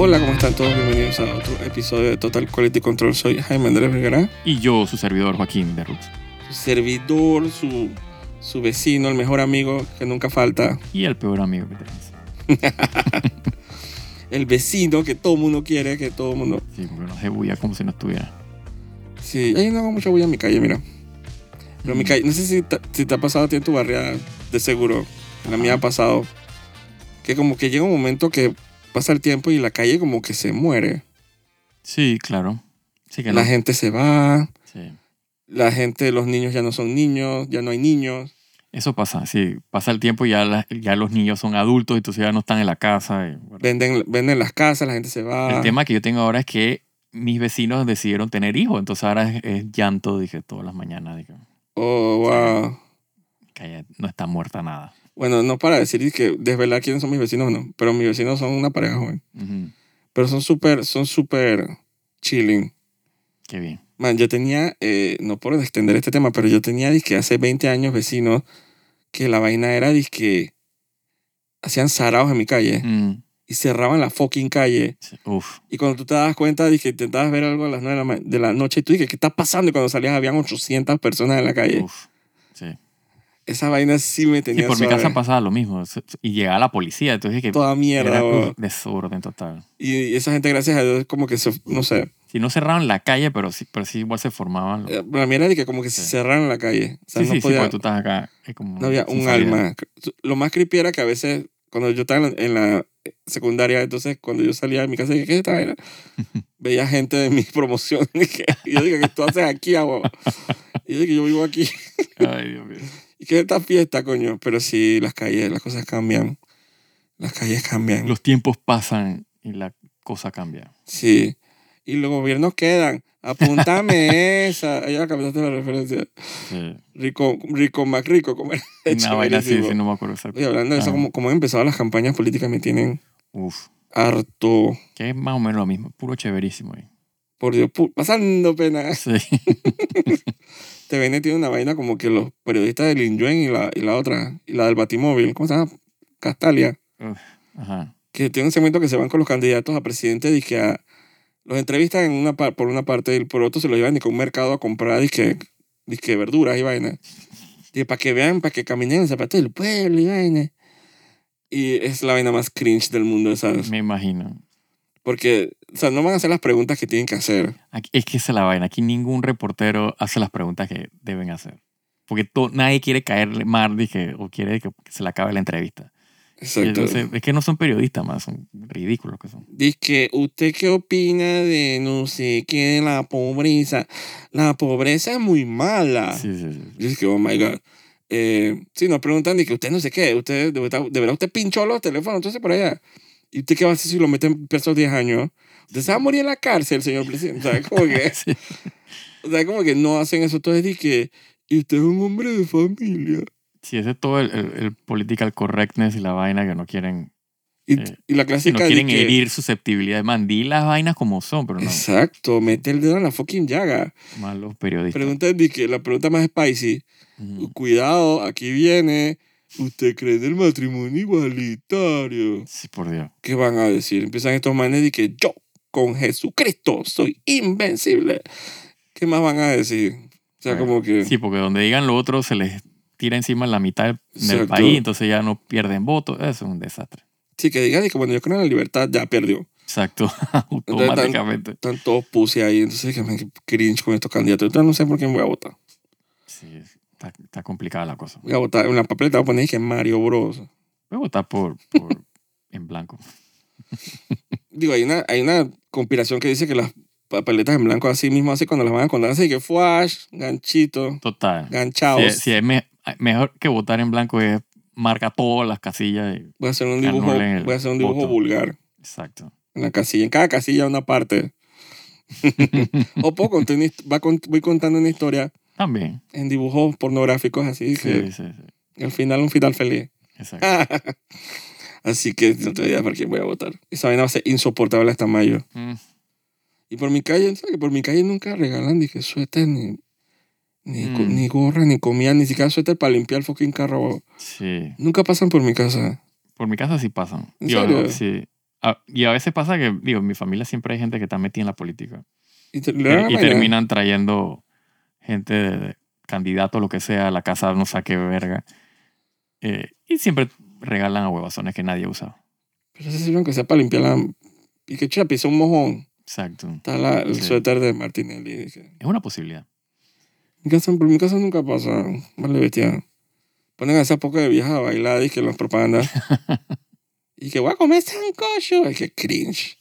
Hola, ¿cómo están todos? Bienvenidos a otro episodio de Total Quality Control. Soy Jaime Andrés Vergara, Y yo, su servidor Joaquín de Rux. su servidor, su, su vecino, el mejor amigo que nunca falta, Y el peor amigo que tenemos. el vecino que todo mundo quiere, que todo mundo... Sí, porque no se bulla como si no estuviera. Sí, ahí no hago mucha bulla en mi calle, mira. Pero mi calle, no sé si si te ha pasado a ti en tu barriada, de seguro. La mía ha pasado. Que como que llega un momento que pasa el tiempo y la calle como que se muere. Sí, claro. Sí que La no. gente se va, Sí. la gente, los niños ya no son niños, ya no hay niños. Eso pasa, sí. Pasa el tiempo y ya, la- ya los niños son adultos, entonces ya no están en la casa. y, bueno. Venden, venden las casas, la gente se va. El tema que yo tengo ahora es que mis vecinos decidieron tener hijos, entonces ahora es, es llanto, dije, todas las mañanas. Dije, Oh, wow. ya no está muerta nada. Bueno, no para decir que desvelar quiénes son mis vecinos, no. Pero mis vecinos son una pareja joven. Ujú. Pero son súper, son súper chilling. Qué bien. Man, yo tenía, eh, no por extender este tema, pero yo tenía, disque hace 20 años vecinos que la vaina era, disque, hacían saraos en mi calle Mm, y cerraban la fucking calle. Uf. Y cuando tú te das cuenta, dije, intentabas ver algo a las 9 de la, de la noche y tú dije, ¿qué está pasando? Y cuando salías habían 800 personas en la calle. Uf. Sí. Esa vaina sí me Sí, tenía por mi suave. casa pasaba lo mismo. Y llegaba la policía, entonces que Toda mierda, era desorden total. Y esa gente, gracias a Dios, como que se, no sé, Si no cerraban la calle, pero sí, pero sí igual se formaban. los- eh, para mí era de que como que se Sí. cerraran la calle. O sea, sí, no sí, sí, podía, porque tú estás acá. es como no había un salida. alma. Lo más creepy era que a veces, cuando yo estaba en la, la secundaria, entonces cuando yo salía de mi casa, dije, ¿qué es esta vaina? Veía gente de mi promoción. y y yo dije, ¿qué tú haces aquí, agua? Y yo dije, yo vivo aquí. Ay, Dios mío. ¿Y qué es esta fiesta, coño? Pero sí, las calles, las cosas cambian. Las calles cambian. Los tiempos pasan y la cosa cambia. Sí. Y los gobiernos quedan. Apúntame esa. Ya captaste la referencia. Sí. Rico, rico, más rico. Como era Una vaina así, sí, no me acuerdo exacto. Oye, hablando de eso, Ajá. como, como han empezado las campañas políticas, me tienen Uf. harto. Que es más o menos lo mismo. Puro chéverísimo ahí. Por Dios, pu- pasando pena. Sí. TVN tiene una vaina como que los periodistas del Injuen y la, y la otra, y la del Batimóvil, ¿cómo se llama? Castalia. Ajá. que tiene un segmento que se van con los candidatos a presidente y que a- los entrevistan en una par- por una parte y por otro se los llevan ni con un mercado a comprar disque, disque verduras y vaina. Y para que vean, para que caminen en el zapato del pueblo y vaina. Y es la vaina más cringe del mundo, ¿sabes? Me imagino. Porque, o sea, no van a hacer las preguntas que tienen que hacer. Aquí- es que esa es la vaina. Aquí ningún reportero hace las preguntas que deben hacer. Porque to- nadie quiere caerle mal dije, o quiere que, que se le acabe la entrevista. Exacto. entonces, es que no son periodistas más, son ridículos que son. Dice, ¿usted qué opina de, no sé, qué de la pobreza? La pobreza es muy mala. Sí, sí, sí. Yo dije, oh my God. Eh, sí, nos preguntan de que usted no sé qué, usted, de verdad usted pinchó los teléfonos, entonces por allá. ¿Y usted qué va a hacer si lo meten preso 10 años? Usted se va a morir en la cárcel, señor presidente. ¿Sabes? Como que, Sí. o sea, como que no hacen eso. Entonces dije, y usted es un hombre de familia. Sí, ese es todo el, el- el political correctness y la vaina que no quieren, Y, Eh, y la clásica no quieren de que, herir susceptibilidad. Man, di las vainas como son, pero no. Exacto, mete el dedo en la fucking llaga. Más los periodistas. Pregunta que la pregunta más spicy. Ujú. Cuidado, aquí viene. ¿Usted cree en el matrimonio igualitario? Sí, por Dios. ¿Qué van a decir? Empiezan estos manes y que yo con Jesucristo soy invencible. ¿Qué más van a decir? O sea, como que... Sí, porque donde digan lo otro se les tira encima la mitad del, del Exacto. país, entonces ya no pierden votos. Eso es un desastre. Sí, que digan y que bueno, yo creo en la libertad, ya perdió. Exacto, automáticamente. Están todos pussy ahí. Entonces, que, qué cringe con estos candidatos. Entonces, no sé por quién voy a votar. Sí, está, está complicada la cosa. Voy a votar en la papeleta, voy a poner que Mario Bros. Voy a votar por, por en blanco. Digo, hay una, hay una conspiración que dice que las papeletas en blanco así mismo, así cuando las van a contar, así que flash, ganchito, Total. ganchados. Si, si es me- mejor que votar en blanco es marca todas las casillas. y- Voy a hacer un dibujo, voy a hacer un dibujo voto. vulgar. exacto. En la casilla, en cada casilla una parte. o puedo contar voy contando una historia También. en dibujos pornográficos así que Sí, sí, sí. y al final un final feliz. Exacto. así que no tengo idea por quién voy a votar. Esa vaina va a ser insoportable hasta mayo. Mm, Y por mi calle, ¿sabes que por mi calle nunca regalan ni que suéter, ni, ni, Mm. ni gorra, ni comida, ni siquiera suéter para limpiar el fucking carro. sí. Nunca pasan por mi casa. Por mi casa sí pasan. ¿En Yo, serio? sí. Ah, y a veces pasa que, digo, en mi familia siempre hay gente que está metida en la política. Y, te- Y, y terminan trayendo gente de, candidato, lo que sea, la casa, no saque verga. Eh, y siempre regalan a huevazones que nadie usa. Pero ese sirve aunque sea para limpiar la... Y que chapi, es un mojón. Exacto. Está la- el Sí. suéter de Martinelli. Es una posibilidad. Mi casa, por mi casa nunca pasa. Vale, bestia. Ponen a esa poca de viejas a bailar y que las propagandas. y que voy a comer sancocho. Es que cringe.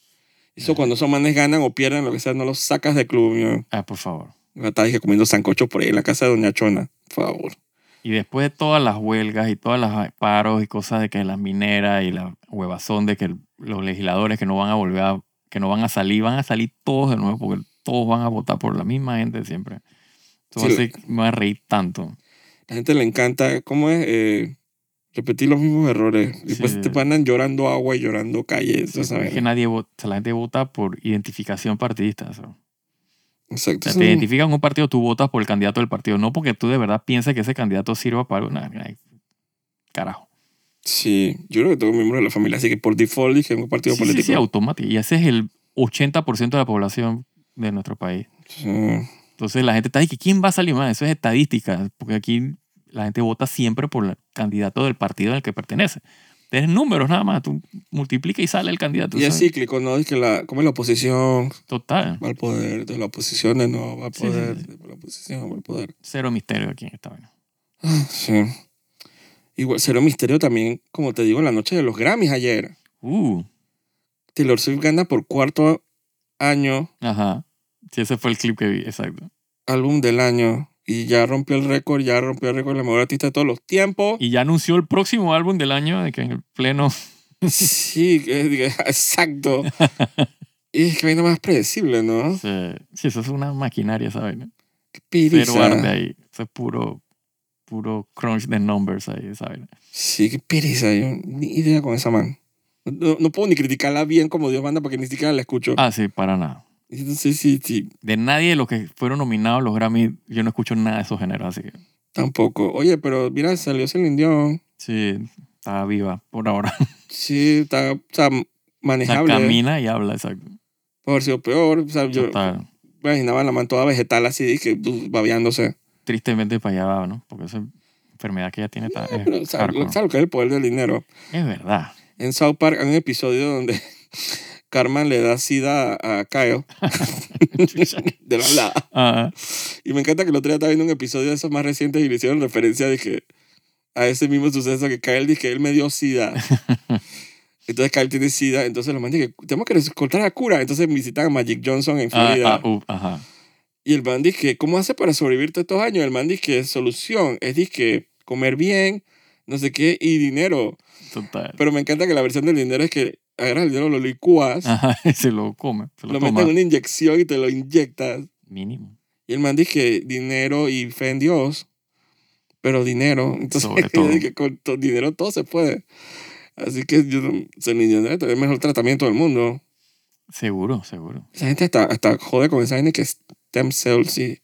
Eso cuando esos manes ganan o pierden, lo que sea, no los sacas del club. Ah, por favor. Estaba dije, comiendo sancocho por ahí en la casa de Doña Chona. Por favor. Y después de todas las huelgas y todas las paros y cosas de que las mineras y la huevazón de que los legisladores que no van a volver a, que no van a salir, van a salir todos de nuevo porque todos van a votar por la misma gente siempre. Sí, Entonces me va a reír tanto. La gente le encanta, ¿cómo es? Eh, repetir los mismos errores. Y después Sí. te andan llorando agua y llorando calles. Sí, es que nadie vota, o sea, la gente vota por identificación partidista. o sea. O Exacto. sea, te identificas con un partido, tú votas por el candidato del partido, no porque tú de verdad pienses que ese candidato sirva para algo. Nah, nah, carajo. Sí, yo creo que todo miembro de la familia, así que por default dije un partido Sí, sí, político. sí, automático. Y ese es el 80% de la población de nuestro país. Sí. Entonces la gente está que ¿quién va a salir más? Eso es estadística, porque aquí la gente vota siempre por el candidato del partido en el que pertenece. Tienes números nada más, tú multiplica y sale el candidato. Y es ¿sabes? cíclico, ¿no? Es que la, como la oposición Total. va al poder, entonces la oposición de no va al Sí, sí, poder, sí. después la oposición va al poder. Cero misterio aquí en esta vaina. Ah, Sí. Igual, Cero Misterio también, como te digo, en la noche de los Grammys ayer. Uh, Taylor Swift gana por cuarto año ajá. Sí, ese fue el clip que vi, exacto. álbum del año y ya rompió el récord, ya rompió el récord de la mejor artista de todos los tiempos. Y ya anunció el próximo álbum del año, de que en el pleno. Sí, que- exacto. y es que vaina más predecible, ¿no? Sí, sí, eso es una maquinaria, ¿sabes? Qué Cero arte pereza. ahí. Eso es puro, puro crunch de numbers ahí, ¿sabes? Sí, qué pereza. Yo ni idea con esa man. No, no puedo ni criticarla bien como Dios manda porque ni siquiera la escucho. Ah, sí, para nada. Sí, sí, sí. De nadie de los que fueron nominados a los Grammy, yo no escucho nada de esos géneros, así que Tampoco. Oye, pero mira, salió Celine Dion. sí, está viva por ahora. Sí, está, o sea, O sea, manejable. camina y habla, exacto. Puede haber sido peor. O sea, yo Total. me imaginaba la man toda vegetal así, que uh, babeándose. Tristemente para allá va, ¿no? Porque esa enfermedad que ella tiene está, es, Pero, ¿sabes hardcore. ¿sabes lo que es el poder del dinero? Es verdad. En South Park hay un episodio donde Carmen le da sida a Kyle de la hablada. Y me encanta que el otro día estaba viendo un episodio de esos más recientes y le hicieron referencia de que a ese mismo suceso que Kyle dice que él me dio sida. Entonces Kyle tiene sida, entonces los man que tenemos que encontrar la cura. Entonces visitan a Magic Johnson en ah, Florida. ah, uh, ajá. Y el man dice que, ¿cómo hace para sobrevivir todos estos años? El man dice que solución es dice que comer bien, no sé qué, y dinero. Total. Pero me encanta que la versión del dinero es que agarras el dinero, lo licúas, Ajá, se lo come, se lo, lo metes en una inyección y te lo inyectas. Mínimo. Y el man dice que dinero y fe en Dios, pero dinero. Entonces, Sobre todo. que con to- dinero todo se puede. Así que yo, se ni debe tener el mejor tratamiento del mundo. Seguro, seguro. Esa gente hasta, hasta jode con esa gente que es stem cells y...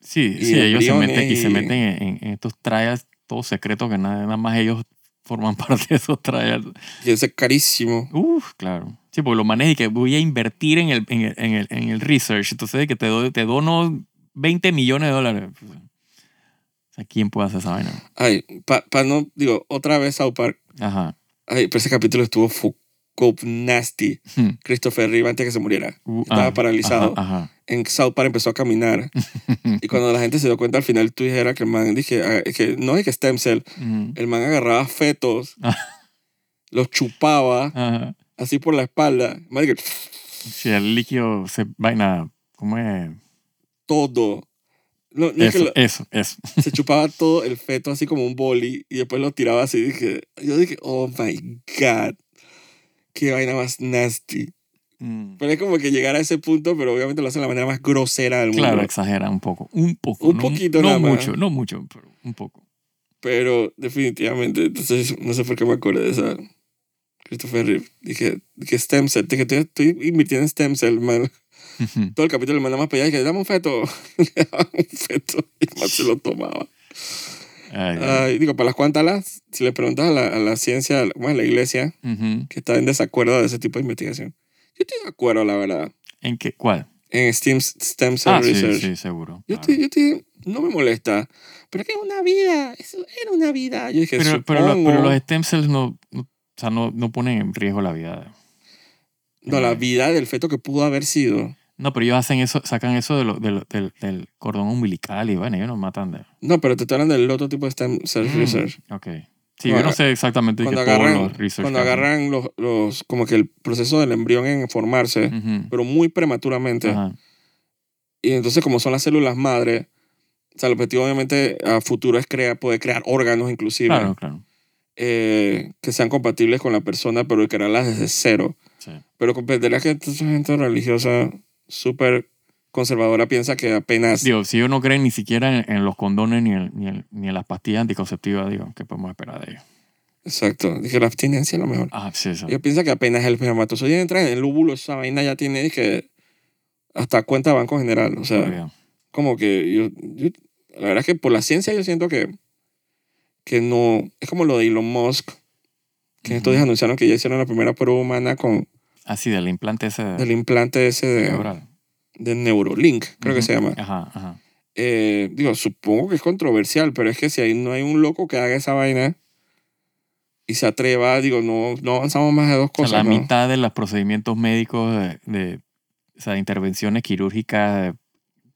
Sí, Y sí, ellos se meten y se y- meten en, en- en estos trials todos secretos que nada, nada más ellos forman parte de esos trials. y eso es carísimo. Uf, claro. Sí, porque lo manejas y que voy a invertir en el, en el, en el, en el research. Entonces, que te, doy, te dono 20 millones de dólares. O sea, ¿quién puede hacer esa vaina? Ay, para no, digo, otra vez South Park. Ajá. Ay, pero ese capítulo estuvo nasty. Hmm. Christopher Reeve antes que se muriera. Uh, Estaba ah, paralizado. Ajá. En South Park empezó a caminar. y cuando la gente se dio cuenta al final, tú que el man, dije, ah, que no es que stem cell, ajá. El man agarraba fetos, Ah. los chupaba Ajá. así por la espalda. Man, dije, Si el líquido se vaina, ¿cómo es? todo. No, no es que Eso, lo- eso, eso. se chupaba todo el feto así como un boli y después lo tiraba así. Dije, yo dije, oh my god, qué vaina más nasty. Mm. Pero es como que llegar a ese punto, pero obviamente lo hace de la manera más grosera del mundo. Claro, exagera un poco. Un poco. Un no- poquito No nada más. mucho, no mucho, pero un poco. Pero definitivamente, entonces no sé por qué me acordé de esa. Christopher Reeve. Dije, que stem cell. Dije, estoy, estoy invirtiendo en stem cell, man. Todo el capítulo le mandaba más para allá y dije, dame un feto. Le daba un feto y man se lo tomaba. Ay, Dios. Ay, digo, para las cuantas, si le preguntas a la, a la ciencia, ¿cómo es la iglesia, Ujú. que está en desacuerdo de ese tipo de investigación? Yo estoy de acuerdo, la verdad, ¿En qué? ¿Cuál? en STEM, STEM Cell Ah, sí, Research. sí, seguro. Yo, claro. estoy, yo estoy- no me molesta, pero es que es una vida, eso era una vida. Yo dije, Pero, pero, lo- pero los stem cells no, no- o sea, no, no ponen en riesgo la vida. no, la Eh, vida del feto que pudo haber sido. No, pero ellos hacen eso, sacan eso de lo- de lo- del, del cordón umbilical y bueno, ellos nos matan de... No, pero te estoy hablando del otro tipo de STEM Cell Mm, Research. Ok. Sí, Cuando yo no sé exactamente Cuando que todos agarran, los research cuando agarran los, los, como que el proceso del embrión en formarse, pero muy prematuramente. Ajá. Y entonces, como son las células madre, o sea, el objetivo obviamente a futuro es crear, poder crear órganos inclusive Claro, claro. eh, que sean compatibles con la persona, pero crearlas desde cero. Sí. Pero comprenderás que esta gente religiosa súper conservadora piensa que apenas... Digo, si ellos no creen ni siquiera en, en los condones ni, en- ni, en- ni en las pastillas anticonceptivas, digo, ¿qué podemos esperar de ellos? Exacto. Dije, la abstinencia es lo mejor. Ah, sí, eso. Ellos piensan que apenas el espermatozoide entra en el óvulo, esa vaina ya tiene dije, hasta cuenta banco general. O sea, como que yo, yo- la verdad es que por la ciencia yo siento que, que no, es como lo de Elon Musk, que en estos Ujú. días anunciaron que ya hicieron la primera prueba humana con Así, del implante ese el implante ese de, cerebral. de Neurolink, creo que Ujú. se llama. Ajá, ajá. Eh, digo, supongo que es controversial, pero es que si ahí no hay un loco que haga esa vaina y se atreva, digo, no, no avanzamos más de dos cosas. la ¿no? mitad de los procedimientos médicos de, de o sea, intervenciones quirúrgicas, de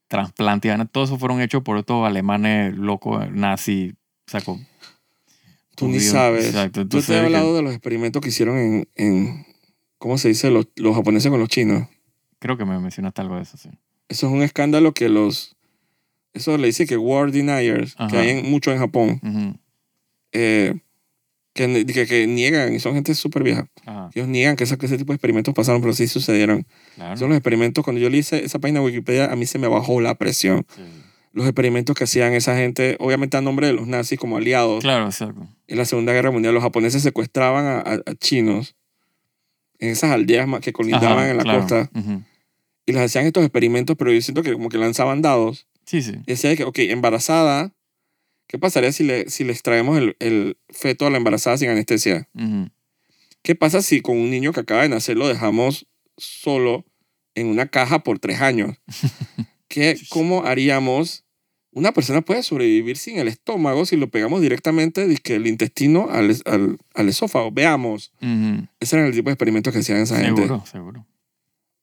trasplante, y vaina, todo eso fueron hechos por estos alemanes locos, nazi, o sea, con- Tú ni sabes. Exacto, Yo entonces te he que- hablado de los experimentos que hicieron en, en ¿cómo se dice? Los, los japoneses con los chinos. creo que me mencionaste algo de eso, sí. Eso es un escándalo que los... Eso le dice que war deniers, que hay en- mucho en Japón, eh, que, que, que niegan, y son gente súper vieja, Ajá, ellos niegan que, esa- que ese tipo de experimentos pasaron, pero sí sucedieron. claro. Son los experimentos, cuando yo le hice esa página de Wikipedia, a mí se me bajó la presión. Sí. Los experimentos que hacían esa gente, obviamente a nombre de los nazis como aliados, Claro, exacto. en la Segunda Guerra Mundial, los japoneses secuestraban a, a- a chinos en esas aldeas que colindaban Ajá, en la claro. costa y les hacían estos experimentos, pero yo siento que como que lanzaban dados Sí, sí. y decía que, ok, embarazada, ¿qué pasaría si le, si le extraemos el, el feto a la embarazada sin anestesia? ¿Qué pasa si con un niño que acaba de nacer lo dejamos solo en una caja por tres años? ¿Qué, ¿Cómo haríamos? Una persona puede sobrevivir sin el estómago si lo pegamos directamente dizque, el intestino al, al, al esófago. Veamos. Ujú. Ese era el tipo de experimentos que hacían esa gente. Seguro, seguro.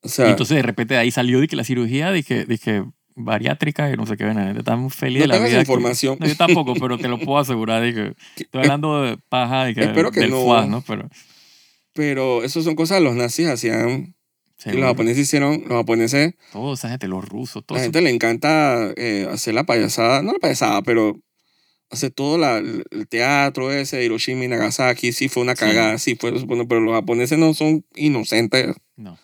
O Y sea, entonces de repente de ahí salió de que la cirugía, dije, dije bariátrica y no sé qué, bueno, estamos felices no de la tengo vida. esa que- información. No, yo tampoco, pero te lo puedo asegurar. Dije, estoy hablando de paja y que, espero que del no. foie, ¿no? Pero Pero eso son cosas que los nazis hacían. Y los japoneses hicieron, los japoneses, toda esa gente, los rusos, todo la gente le encanta eh, hacer la payasada, no la payasada, pero hacer todo la- el teatro ese Hiroshima y Nagasaki, sí fue una Sí. cagada, sí fue, supongo, pero los japoneses no son inocentes, No.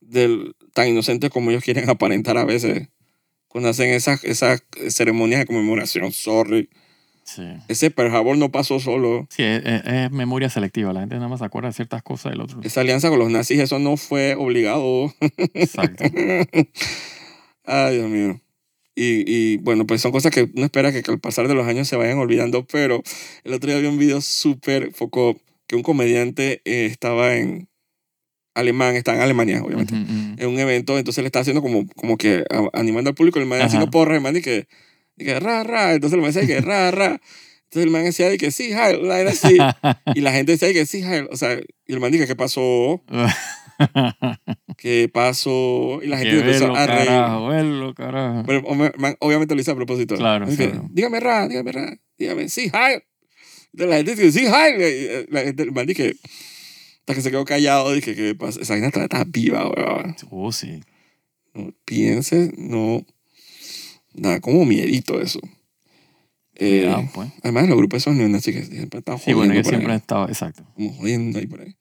del, tan inocentes como ellos quieren aparentar a veces. Cuando hacen esas, esas ceremonias de conmemoración, sorry. Sí. Ese Pearl Harbor no pasó solo. Sí, es, es- es memoria selectiva. La gente nada más se acuerda de ciertas cosas del otro. Esa alianza con los nazis, eso no fue obligado. Exacto. Ay, Dios mío. Y, y bueno, pues son cosas que uno espera que, que al pasar de los años se vayan olvidando, pero el otro día vi un video súper foco que un comediante eh, estaba en alemán, está en Alemania, obviamente, Ujú, ujú. en un evento, entonces le está haciendo como, como que a- animando al público, el man haciendo porras, el man y que, y que ra, ra, entonces el man decía que ra, ra, entonces el man decía de que sí, Heil, la era así, y la gente decía que sí, Heil, o sea, y el man dice, ¿qué pasó? ¿Qué pasó? Y la gente empezó a reír. carajo, velo, carajo. Pero man, obviamente lo hice a propósito. Claro, Así que, claro. dígame ra, dígame ra, dígame, sí, hi. Entonces la gente dice, sí, hi. Y La gente, el man dije, hasta que se quedó callado, dije, ¿qué pasa? Esa vaina está, está viva, weón. Oh, sí. No pienses, no. Nada, como miedito eso. Eh, pues. además, los grupos esos neonazis que siempre están Sí, jodiendo bueno, yo por siempre ahí. estado, exacto. Como jodiendo ahí por ahí.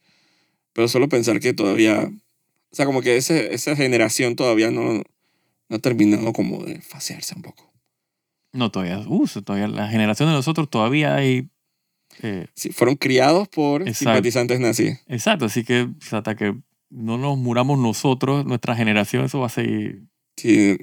Pero solo pensar que todavía. O sea, como que ese, esa generación todavía no, no ha terminado como de faciarse un poco. No, todavía, uh, todavía la generación de nosotros todavía hay... eh, Sí, fueron criados por Exacto. simpatizantes nazis. exacto, así que hasta que no nos muramos nosotros, nuestra generación, eso va a seguir... Sí,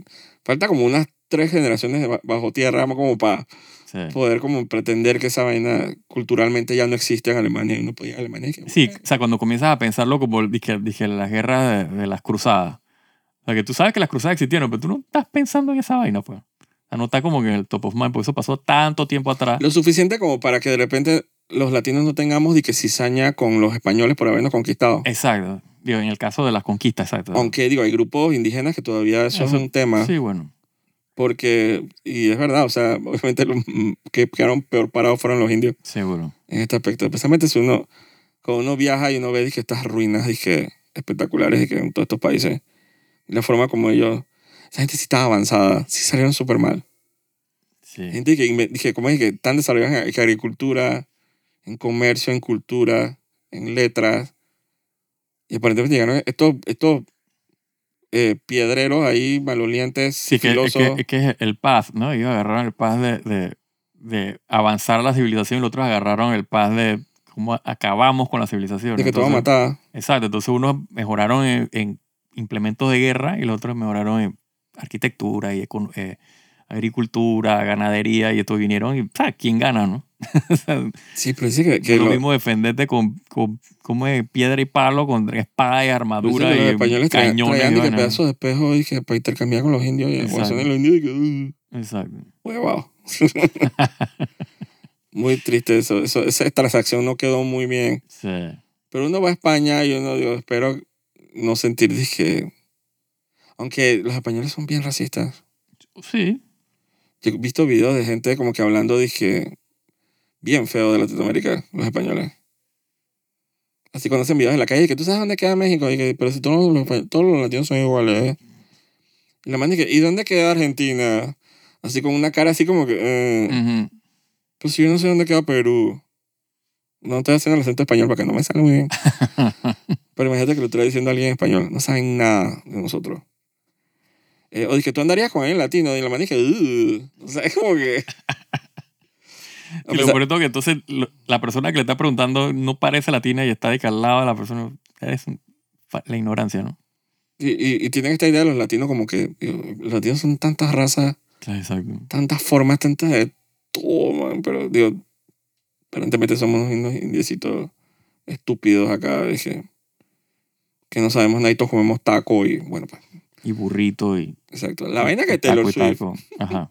falta como unas tres generaciones de ba- bajo tierra como para sí. Poder como pretender que esa vaina culturalmente ya no existe en Alemania y uno podía Alemania que, Sí, o sea, cuando comienzas a pensarlo como dije, dije las guerras de, de las cruzadas. O sea, que tú sabes que las cruzadas existieron, pero tú no estás pensando en esa vaina, pues. O sea, no está como que en el top of mind, porque eso pasó tanto tiempo atrás. lo suficiente como para que de repente los latinos no tengamos de que cizaña con los españoles por habernos conquistado. Exacto. Digo, en el caso de las conquistas, exacto. Aunque digo, hay grupos indígenas que todavía eso, Eso- es un tema. Sí, bueno. Porque, y es verdad, o sea, obviamente los mm, que quedaron peor parados fueron los indios Seguro. en este aspecto. Especialmente si uno, cuando uno viaja y uno ve dije, estas ruinas dije, espectaculares dije, en todos estos países. Y la forma como ellos, esa gente sí estaba avanzada, sí salieron súper mal. Sí. Gente que, dije, ¿cómo es que tan desarrollados en en agricultura, en comercio, en cultura, en letras? Y aparentemente llegaron estos, estos eh, piedreros ahí, malolientes, Sí, que, es que, es que es el paz, ¿no? Ellos agarraron el paz de, de, de avanzar la civilización y los otros agarraron el paz de cómo acabamos con la civilización. de que te van a Entonces- matar. Exacto, entonces unos mejoraron en, en implementos de guerra y los otros mejoraron en arquitectura y eh, agricultura, ganadería y estos vinieron y ¿sabes? ¿quién gana, no? Sí, pero dice que, no que es lo mismo defenderte con, con ¿cómo es? piedra y palo contra espada y armadura que los y españoles cañones. traían que pedazos de espejo y que para intercambiar con los indios. Y Exacto. de los indios y que, uh, Exacto. huevado. muy triste eso, eso. Esa transacción no quedó muy bien. Sí. Pero uno va a España y uno, digo, espero no sentir, dije... Aunque los españoles son bien racistas. Sí. Yo he visto videos de gente como que hablando, dije, bien feo de Latinoamérica, los españoles. Así cuando hacen videos en la calle, que tú sabes dónde queda México, y que, pero si todos los, todos los latinos son iguales. ¿eh? Y la man dice, ¿y dónde queda Argentina? Así con una cara así como que, eh, Ujú. pues si yo no sé dónde queda Perú. No estoy haciendo el acento español para que no me salga muy bien. Pero imagínate que lo estoy diciendo a alguien en español. No saben nada de nosotros. Eh, o dice que tú andarías con alguien latino. Y la man dice, "Ugh". o sea, es como que... Y lo peor que entonces lo- la persona que le está preguntando no parece latina y está de que al lado de la persona. Es la ignorancia, ¿no? Y, y, y tienen esta idea de los latinos como que digo, los latinos son tantas razas, exacto. tantas formas, tantas de todo, man. Pero, digo, aparentemente somos unos indiecitos estúpidos acá, dije, que no sabemos nada y todos comemos taco y, bueno, pues, Y burrito y. exacto. La vaina que y Taylor y Swift, taco. Ajá.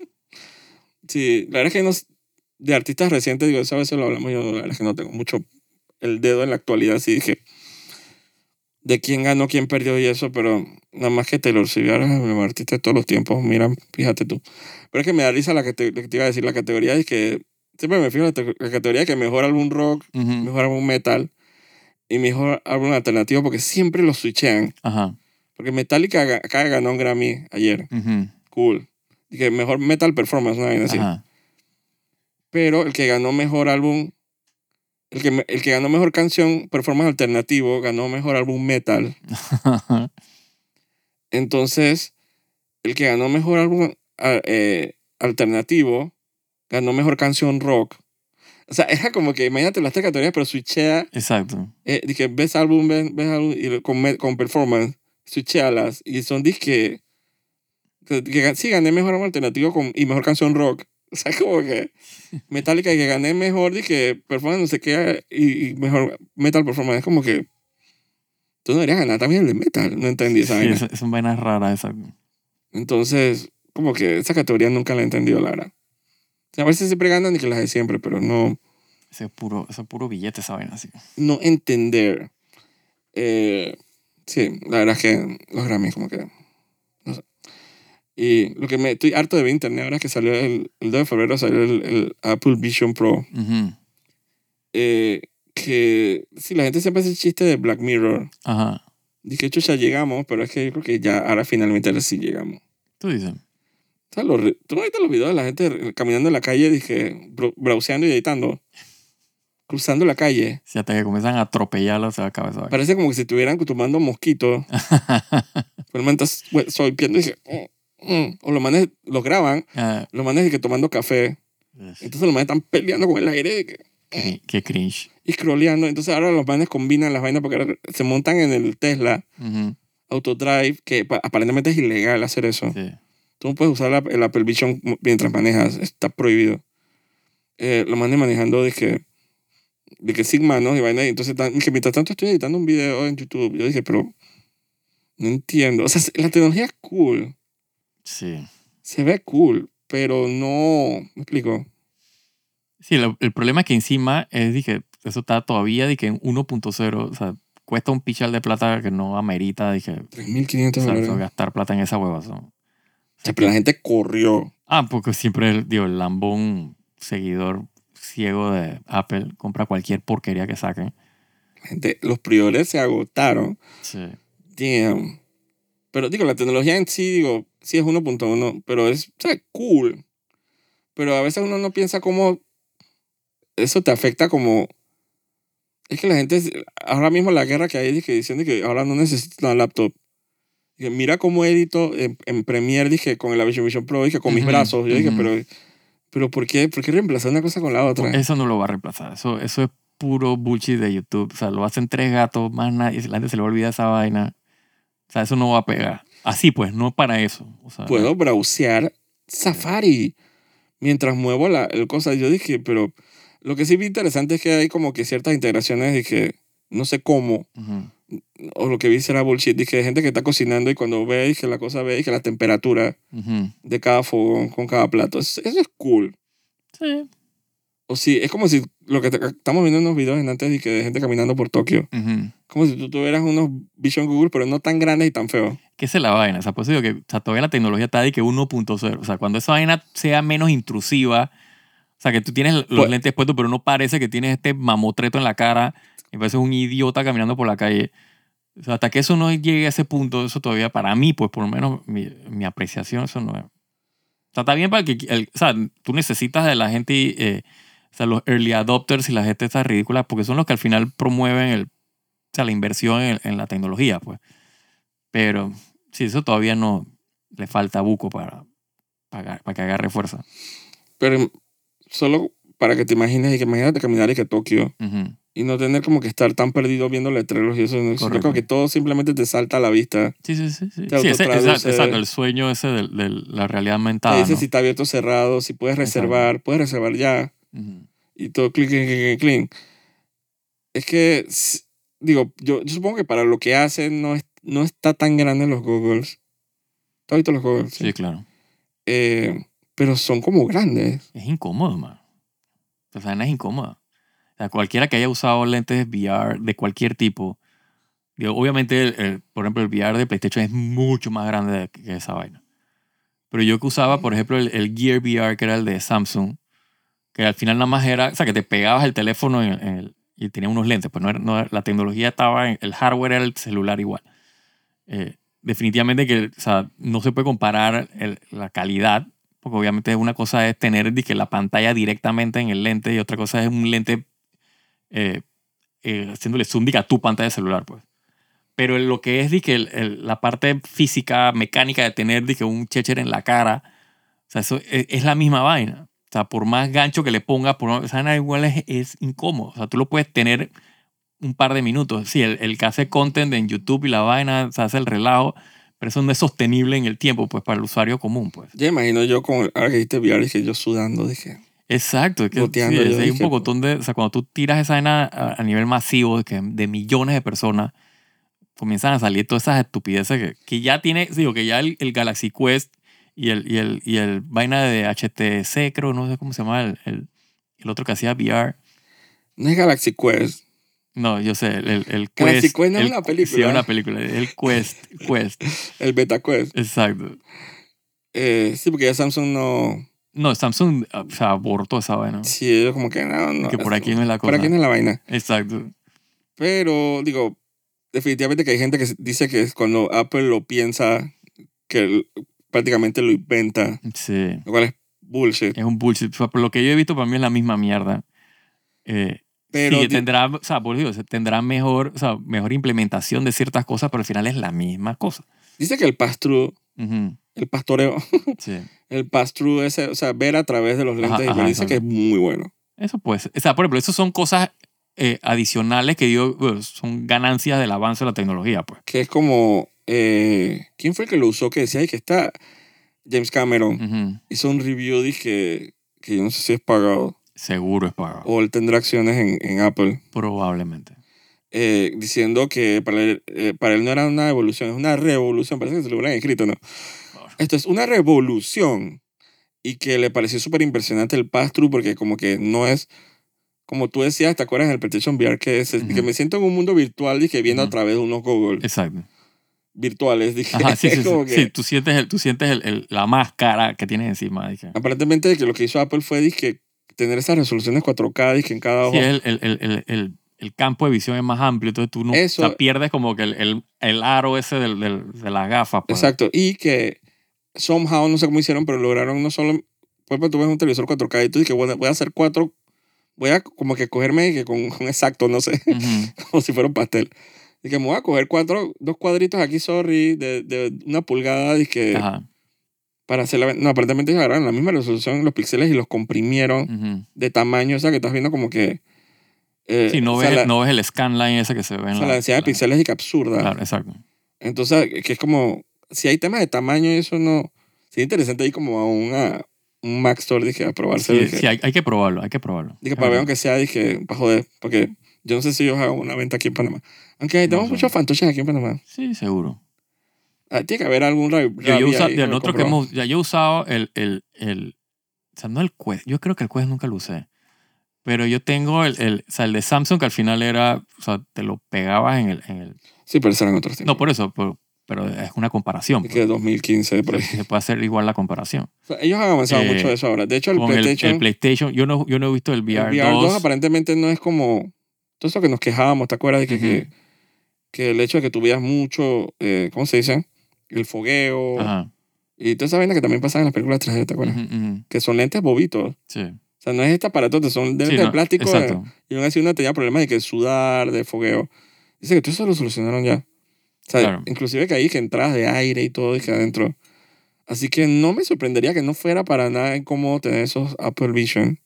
sí, la verdad es que no, de artistas recientes, digo, eso a veces lo hablamos yo, la verdad que no tengo mucho el dedo en la actualidad, así dije, de quién ganó, quién perdió y eso, pero nada más que Taylor Swift ahora es el mejor artista de todos los tiempos, mira, fíjate tú. Pero es que me da risa la que te, te iba a decir, la categoría es que, siempre me fijo en la, te- la categoría de que mejor álbum rock, mejor álbum metal y mejor álbum alternativo, porque siempre lo switchean. Ajá. Porque Metallica acá ganó un Grammy ayer, Ujú. cool. Y que mejor metal performance, una vaina así. Ajá. Pero el que ganó mejor álbum, el que, el que ganó mejor canción, performance alternativo, ganó mejor álbum metal. Entonces, el que ganó mejor álbum eh, alternativo, ganó mejor canción rock. O sea, era como que, imagínate las tres categorías, pero switchea, Exacto. eh, dije, ves álbum, ves, ves álbum, y con, con performance, switchealas, y son disque, que, sí, gané mejor álbum alternativo con, y mejor canción rock. O sea, como que Metallica, que gané mejor, dije, performance, no sé qué, y, y mejor metal performance. Es como que, tú no deberías ganar también el de metal, no entendí esa Sí, vaina. es- son vainas raras, exacto. Entonces, como que esa categoría nunca la he entendido, la verdad. O sea, a veces siempre ganan y que las de siempre, pero no, Ese es puro, ese es puro billete, esa vaina no entender. Eh, sí, la verdad es que los Grammys como que... Y lo que me... Estoy harto de ver internet ahora es que salió el, el 2 de febrero salió el, el Apple Vision Pro. Ujú. eh, que sí, la gente siempre hace el chiste de Black Mirror. Ajá. Dije, ya llegamos, pero es que yo creo que ya ahora finalmente sí llegamos. Tú dices. O sea, los ¿Tú no viste los videos de la gente caminando en la calle, dije, bro- browseando y editando? Cruzando la calle. Si hasta que comienzan a atropellarlo, se va a vaina. Parece como que si estuvieran tomando mosquitos. Sue- solpiendo y dije, "Mm, mm". o los manes los graban, Ah, los manes que tomando café. yes. Entonces los manes están peleando con el aire de que- Qué, qué cringe. y scrolleando. Entonces ahora los manes combinan las vainas porque ahora se montan en el Tesla Ujú. Autodrive, que pa- aparentemente es ilegal hacer eso. Sí. Tú no puedes usar la- el Apple Vision mientras manejas, está prohibido. eh, lo manden manejando de que, de que Sigma, ¿no? Y vaina, y entonces, que mientras tanto estoy editando un video en YouTube, yo dije, pero no entiendo. O sea, la tecnología es cool, Sí. se ve cool, pero no, me explico. Sí, lo- el problema es que encima es que eso está todavía que en 1.0, o sea, cuesta un pichal de plata que no amerita que, 3.500 o sea, gastar plata en esa huevazón. O sea, pero la gente corrió. Ah, porque siempre, el, digo, el lambón seguidor ciego de Apple compra cualquier porquería que saquen. La gente, los priores se agotaron. Sí. Damn. Pero digo, la tecnología en sí, digo, sí es 1.1, pero es, o sea, cool. Pero a veces uno no piensa cómo eso te afecta como... Es que la gente, ahora mismo la guerra que hay, dije, diciendo que ahora no necesitas una laptop. Dije, mira cómo edito en, en Premiere, dije, con el Vision Vision Pro, dije, con mis brazos. Yo dije, ujú. pero, pero ¿por, qué, ¿por qué reemplazar una cosa con la otra? Eso no lo va a reemplazar. Eso, eso es puro bullshit de YouTube. O sea, lo hacen tres gatos, más nadie. La gente se le olvida esa vaina. O sea, eso no va a pegar. Así pues, no para eso. O sea, puedo browsear Safari mientras muevo la el cosa. Yo dije, pero lo que sí vi interesante es que hay como que ciertas integraciones que no sé cómo, o lo que vi será bullshit, dije, gente que está cocinando y cuando ve que la cosa ve que la temperatura de cada fogón con cada plato, eso es cool. Sí. O sí, es como si lo que te- estamos viendo en unos videos en antes de, que de gente caminando por Tokio. ujú. Como si tú tuvieras unos Vision Google, pero no tan grandes y tan feos. que esa es la vaina. O sea, digo que o sea, todavía la tecnología está de que 1.0. O sea, cuando esa vaina sea menos intrusiva, o sea, que tú tienes los Pues- lentes puestos, pero no parece que tienes este mamotreto en la cara y pareces un idiota caminando por la calle. O sea, hasta que eso no llegue a ese punto, eso todavía para mí, pues por lo menos mi, mi apreciación, eso no es. O sea, está bien para el que. el- o sea, tú necesitas de la gente, eh, o sea, los early adopters y la gente está ridícula, porque son los que al final promueven el, o sea, la inversión en, en la tecnología, pues. Pero sí, eso todavía no le falta buco para, para, para que agarre fuerza. Pero solo para que te imagines y que imagínate caminar y que Tokio Ujú. y no tener como que estar tan perdido viendo letreros y eso, Correcto. como que todo simplemente te salta a la vista. Sí, sí, sí. Sí, Te Sí, ese- exacto, exacto, el sueño ese de, de la realidad Te aumentada. dice ¿no? si está abierto o cerrado, si puedes reservar, puedes reservar ya Ujú. y todo clic, clic, clic, clic. Es que, digo, yo, yo supongo que para lo que hacen no, es, no está tan grande los goggles. ¿Tú has visto los goggles? Sí, claro. Eh, pero son como grandes. Es incómodo, man. O sea, no es incómoda. O sea, cualquiera que haya usado lentes VR de cualquier tipo, digo, obviamente, el- el- por ejemplo, el VR de PlayStation es mucho más grande que esa vaina. Pero yo que usaba, por ejemplo, el, el Gear VR, que era el de Samsung, que al final nada más era, o sea, que te pegabas el teléfono en en el- y tenía unos lentes, pues no era, no la tecnología estaba, en, el hardware era el celular igual. Eh, definitivamente que, o sea, no se puede comparar el- la calidad porque obviamente una cosa es tener que la pantalla directamente en el lente y otra cosa es un lente eh, eh, haciéndole zoom a tu pantalla de celular, pues. Pero lo que es que la parte física, mecánica de tener que un checher en la cara, o sea, eso es, es la misma vaina. O sea, por más gancho que le pongas, por más, esa vaina igual es, es incómodo. O sea, tú lo puedes tener un par de minutos. Sí, el, el que hace content en YouTube y la vaina, se hace el relajo, pero eso no es sostenible en el tiempo, pues, para el usuario común, pues. Ya imagino yo con, ahora que VR, dije yo sudando, dije, Exacto, es que sí, yo hay un pocotón de, o sea, cuando tú tiras esa vaina a, a nivel masivo de, que, de millones de personas, comienzan a salir todas esas estupideces que, que ya tiene, digo, que ya el, el Galaxy Quest y el, y el, y el vaina de HTC, creo, no sé cómo se llama, el, el, el otro que hacía VR. no es Galaxy Quest. No, yo sé, el, el, el Galaxy Quest. Quest no es una película. Sí, es una película, el Quest, Quest, El Beta Quest. exacto. Eh, sí, porque ya Samsung no... No, Samsung, o sea, abortó esa vaina. Sí, ellos como que no, no. que por aquí no es la cosa. Por aquí no es la vaina. Exacto. Pero, digo, definitivamente que hay gente que dice que cuando Apple lo piensa, que prácticamente lo inventa, Sí. lo cual es bullshit. Es un bullshit. O sea, por lo que yo he visto, para mí es la misma mierda. Eh, Pero sí, tendrá, o sea, por Dios, tendrá mejor, o sea, mejor implementación de ciertas cosas, pero al final es la misma cosa. dice que el pass-through, Ujú, el pastoreo, Sí. el pass-through ese, o sea, ver a través de los Ajá, lentes, y ajá, dice eso. que es muy bueno. Eso pues. O sea, por ejemplo, eso son cosas eh, adicionales que yo, bueno, son ganancias del avance de la tecnología, pues. Que es como, eh, ¿quién fue el que lo usó? Que decía "Ay, que está James Cameron. Ujú. Hizo un review, dije, que yo no sé si es pagado. Seguro es pagado. o él tendrá acciones en, en Apple, Probablemente. eh, diciendo que para él, eh, para él no era una evolución, es una revolución. Parece que se lo hubieran escrito, ¿no? Esto es una revolución. Y que le pareció súper impresionante el pass-through porque como que no es... Como tú decías, ¿te acuerdas en el PlayStation VR que, es, Ujú. que me siento en un mundo virtual dije, viendo Ujú. a través de unos Google Exacto. Virtuales? Dije, Ajá, sí, sí, sí. como que- Sí, tú sientes, el, tú sientes el, el- la máscara que tienes encima. Dije. Aparentemente que lo que hizo Apple fue dije, tener esas resoluciones 4K dije, en cada ojo. Sí, el, el, el, el, el, el campo de visión es más amplio, entonces tú no Eso- o sea, pierdes como que el, el, el aro ese del, del, de las gafas. pues. Exacto. Y que somehow, no sé cómo hicieron, pero lograron no solo... Por ejemplo, tú ves un televisor 4K y tú dices, bueno, voy a hacer cuatro... Voy a como que cogerme que con un exacto, no sé, Ujú. como si fuera un pastel. Y que me voy a coger cuatro, dos cuadritos aquí, sorry, de, de una pulgada, y que Ajá. para hacer la... No, aparentemente agarraron la misma resolución los píxeles y los comprimieron Ujú. de tamaño, o sea, que estás viendo como que... eh, Sí, no o ves, sea, la, no ves el scanline ese que se ve en o sea, la, la densidad de píxeles es que absurda. Claro, exacto. Entonces, que es como, si hay temas de tamaño eso no, sí interesante ir como a una, un Mac Store, dije, a probarse. Sí, dije, sí, hay, hay que probarlo, hay que probarlo. dije, para ver aunque sea, dije, para joder, porque yo no sé si yo hago una venta aquí en Panamá. Aunque tenemos No muchos fantoches aquí en Panamá. Sí, seguro. Ah, tiene que haber algún Yo, yo, usa- ya que nosotros hemos, ya yo he usado el, el, el, o sea, no el Quest, yo creo que el Quest nunca lo usé, pero yo tengo el, el, o sea, el de Samsung que al final era, o sea, te lo pegabas en el, en el Sí, pero serán otros tiempos. no por eso, pero, pero es una comparación. Es pues. que 2015, por ahí. Se puede hacer igual la comparación. O sea, ellos han avanzado Eh, mucho de eso ahora. De hecho, el Con el, PlayStation, el PlayStation, yo no, yo no he visto el el VR, VR 2, 2. aparentemente no es como todo eso que nos quejábamos, ¿te acuerdas? De que, Ujú. que, que el hecho de que tuvieras mucho, eh, ¿cómo se dice? El fogueo. Ajá. Y toda esa vaina que también pasa en las películas 3D, ¿te acuerdas? Ujú, ujú. Que son lentes bobitos. Sí. O sea, no es este aparato, son lentes Sí, de no, plástico. eh, Exacto. y aún así uno tenía problemas de que sudar, de fogueo. Dice que todo eso lo solucionaron ya. O sea, Claro. inclusive que ahí que entradas de aire y todo, y que adentro. Así que no me sorprendería que no fuera para nada incómodo tener esos Apple Vision.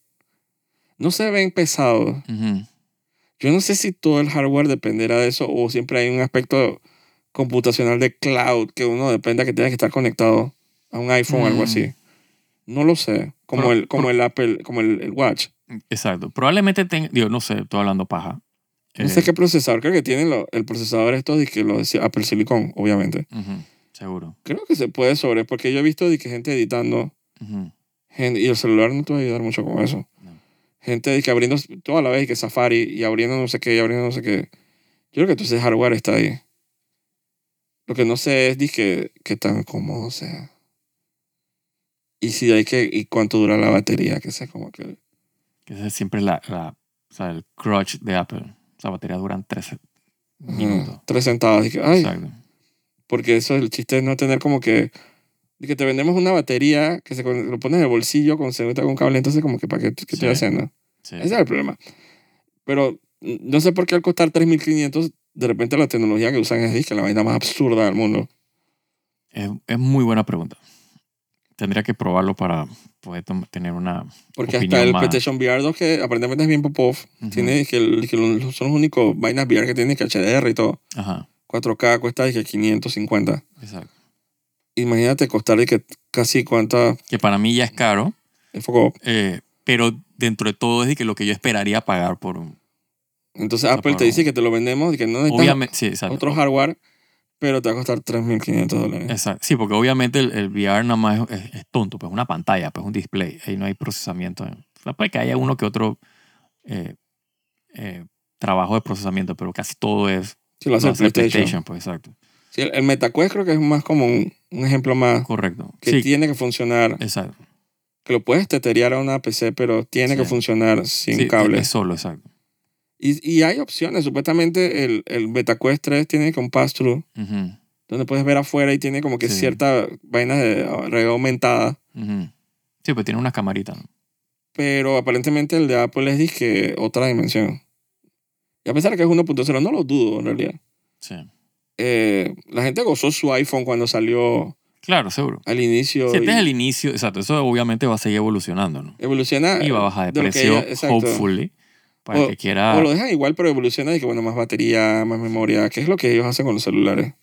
No se ven pesados. Ujú. Yo no sé si todo el hardware dependerá de eso o siempre hay un aspecto computacional de cloud que uno dependa que tenga que estar conectado a un iPhone o algo Mm. así. No lo sé. Como, el, como el Apple, como el, el Watch. Exacto. Probablemente tenga, digo, no sé, estoy hablando paja. No Eh, sé qué procesador. Creo que tienen lo- el procesador estos de que lo decía Apple Silicon, obviamente. Seguro. Creo que se puede sobre, porque yo he visto de que gente editando y el celular no te va a ayudar mucho con eso. Gente de que abriendo toda la vez y que Safari y abriendo no sé qué y abriendo no sé qué. Yo creo que ese hardware está ahí. Lo que no sé es que, qué tan cómodo sea. Y si hay que, y cuánto dura la batería, que sé, como que. Esa es siempre la, la, o sea, el crutch de Apple. Esa batería duran 13 minutos. ah, tres centavos. Que, ay, Exacto. porque eso el chiste es no tener como que. De que te vendemos una batería que se con- lo pones en el bolsillo con se conecta con cable, entonces como que para qué, qué Sí. estoy haciendo. Sí. Ese es el problema. Pero mm, no sé por qué al costar 3.500, de repente la tecnología que usan es que la vaina más absurda del mundo. Es, es muy buena pregunta. Tendría que probarlo para poder tener una Porque hasta el más. PlayStation VR 2, que aparentemente es bien pop Ujú. tiene que, el- que los- son los únicos vainas VR que tienen que HDR y todo. Ajá. 4K cuesta que 550. Exacto. Imagínate costar de que casi cuánta Que para mí ya es caro, eh, pero dentro de todo es de que lo que yo esperaría pagar por un... Entonces Apple te dice que te lo vendemos y que no necesitas sí, otro hardware, pero te va a costar 3.500 dólares. Exacto. Sí, porque obviamente el, el VR nada más es, es- es tonto, pues una pantalla, pues un display. Ahí no hay procesamiento. Sea, puede que haya uno que otro eh, eh, trabajo de procesamiento, pero casi todo es Si lo hace PlayStation. pues exacto. Sí, el, el MetaQuest creo que es más como un, un ejemplo más Correcto. que Sí, tiene que funcionar. exacto. que lo puedes teterear a una PC, pero tiene Sí. que funcionar sin Sí, cable. Es solo, exacto. Y, y hay opciones. Supuestamente el, el BetaQuest 3 tiene que un pass-through, Ujú, donde puedes ver afuera y tiene como que cierta vaina de realidad aumentada. ujú. Sí, pues tiene unas camaritas. ¿no? Pero aparentemente el de Apple es disque otra dimensión. Y a pesar de que es 1.0, no lo dudo en realidad. Sí. Eh, la gente gozó su iPhone cuando salió Claro, seguro. al inicio. Si este y es el inicio, exacto, eso obviamente va a seguir evolucionando, ¿no? Evoluciona. Y va a bajar de de precio, ella- hopefully, para el que quiera... O lo dejan igual, pero evoluciona y que, bueno, más batería, más memoria, que es lo que ellos hacen con los celulares.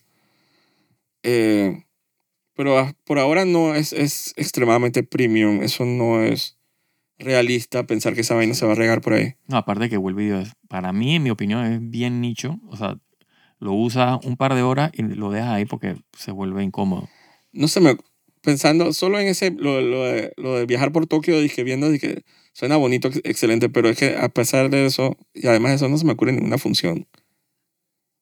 Eh, pero por ahora no es, es extremadamente premium. Eso no es realista pensar que esa vaina se va a regar por ahí. No, aparte que Will Video es, para mí, en mi opinión, es bien nicho. O sea, lo usas un par de horas y lo dejas ahí porque se vuelve incómodo. No sé, me, pensando solo en ese, lo, lo de, lo de viajar por Tokio, dije, viendo, dije, suena bonito, ex- excelente, pero es que a pesar de eso, y además de eso, no se me ocurre ninguna función.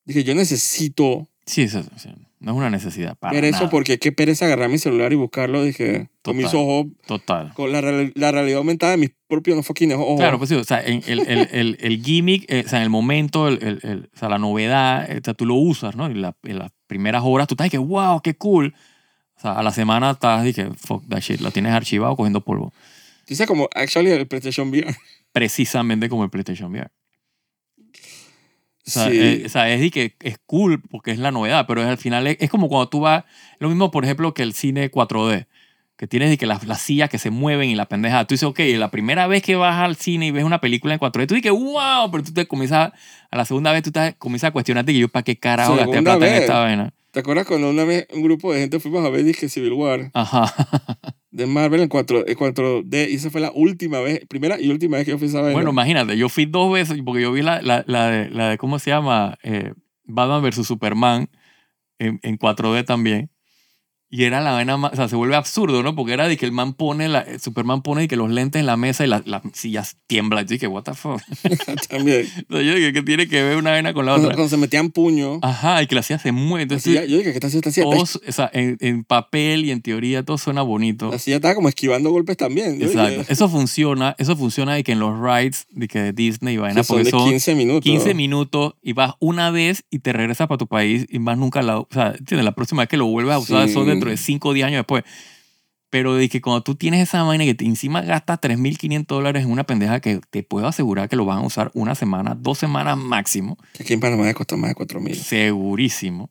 Dije, yo necesito Sí, eso, sí, no es una necesidad para ver eso nada. porque qué pereza agarrar mi celular y buscarlo, dije, con mis Total. ojos, Total. con la, la realidad aumentada de mis propios no fucking ojos. Claro, pues sí, o sea, en el, el, el, el gimmick, eh, o sea, en el momento, el, el, el- o sea, la novedad, eh, o sea, tú lo usas, ¿no? Y la- en las primeras horas tú estás que, wow, qué cool. O sea, a la semana estás, dije, fuck that shit, lo tienes archivado cogiendo polvo. Dice como, actually, el PlayStation VR. Precisamente como el PlayStation VR. O sea, sí. eh, o sea, es que es cool porque es la novedad, pero es, al final es, es como cuando tú vas, lo mismo por ejemplo que el cine 4D, que tienes de que las, las sillas que se mueven y la pendeja, tú dices, ok, la primera vez que vas al cine y ves una película en 4D, tú dices, wow, pero tú te comienzas, a la segunda vez tú te comienzas a cuestionarte que yo para qué carajo gasté plata en esta vaina. ¿Te acuerdas cuando una vez un grupo de gente fuimos a ver dije, Civil War Ajá. de Marvel en 4, en 4D y esa fue la última vez, primera y última vez que yo fui a esa? Bueno, imagínate, yo fui dos veces porque yo vi la, la, la, de, la de, ¿cómo se llama? Eh, Batman vs. Superman en, en 4D también. Y era la vaina más, o sea, se vuelve absurdo, ¿no? Porque era de que el man pone, la, Superman pone de que los lentes en la mesa y la- las sillas tiemblan. Yo dije, what the fuck. También. Yo dije, ¿qué tiene que ver una vaina con la otra? cuando se metían puño. Ajá, y que la silla se mueve. Entonces, silla- yo dije, ¿qué está haciendo esta silla? O sea, en, en papel y en teoría todo suena bonito. La silla estaba como esquivando golpes también. Yo Exacto. dije, Eso funciona, eso funciona de que en los rides de, que de Disney y vaina, son porque de son 15 minutos. 15 minutos y vas una vez y te regresas para tu país y más nunca la... O sea, la próxima vez que lo vuelves a usar Sí. son dentro de 5 o 10 años después. Pero de que cuando tú tienes esa vaina que te encima gastas 3.500 dólares en una pendeja que te puedo asegurar que lo van a usar una semana, dos semanas máximo, Que aquí en Panamá costó más de 4 mil. segurísimo.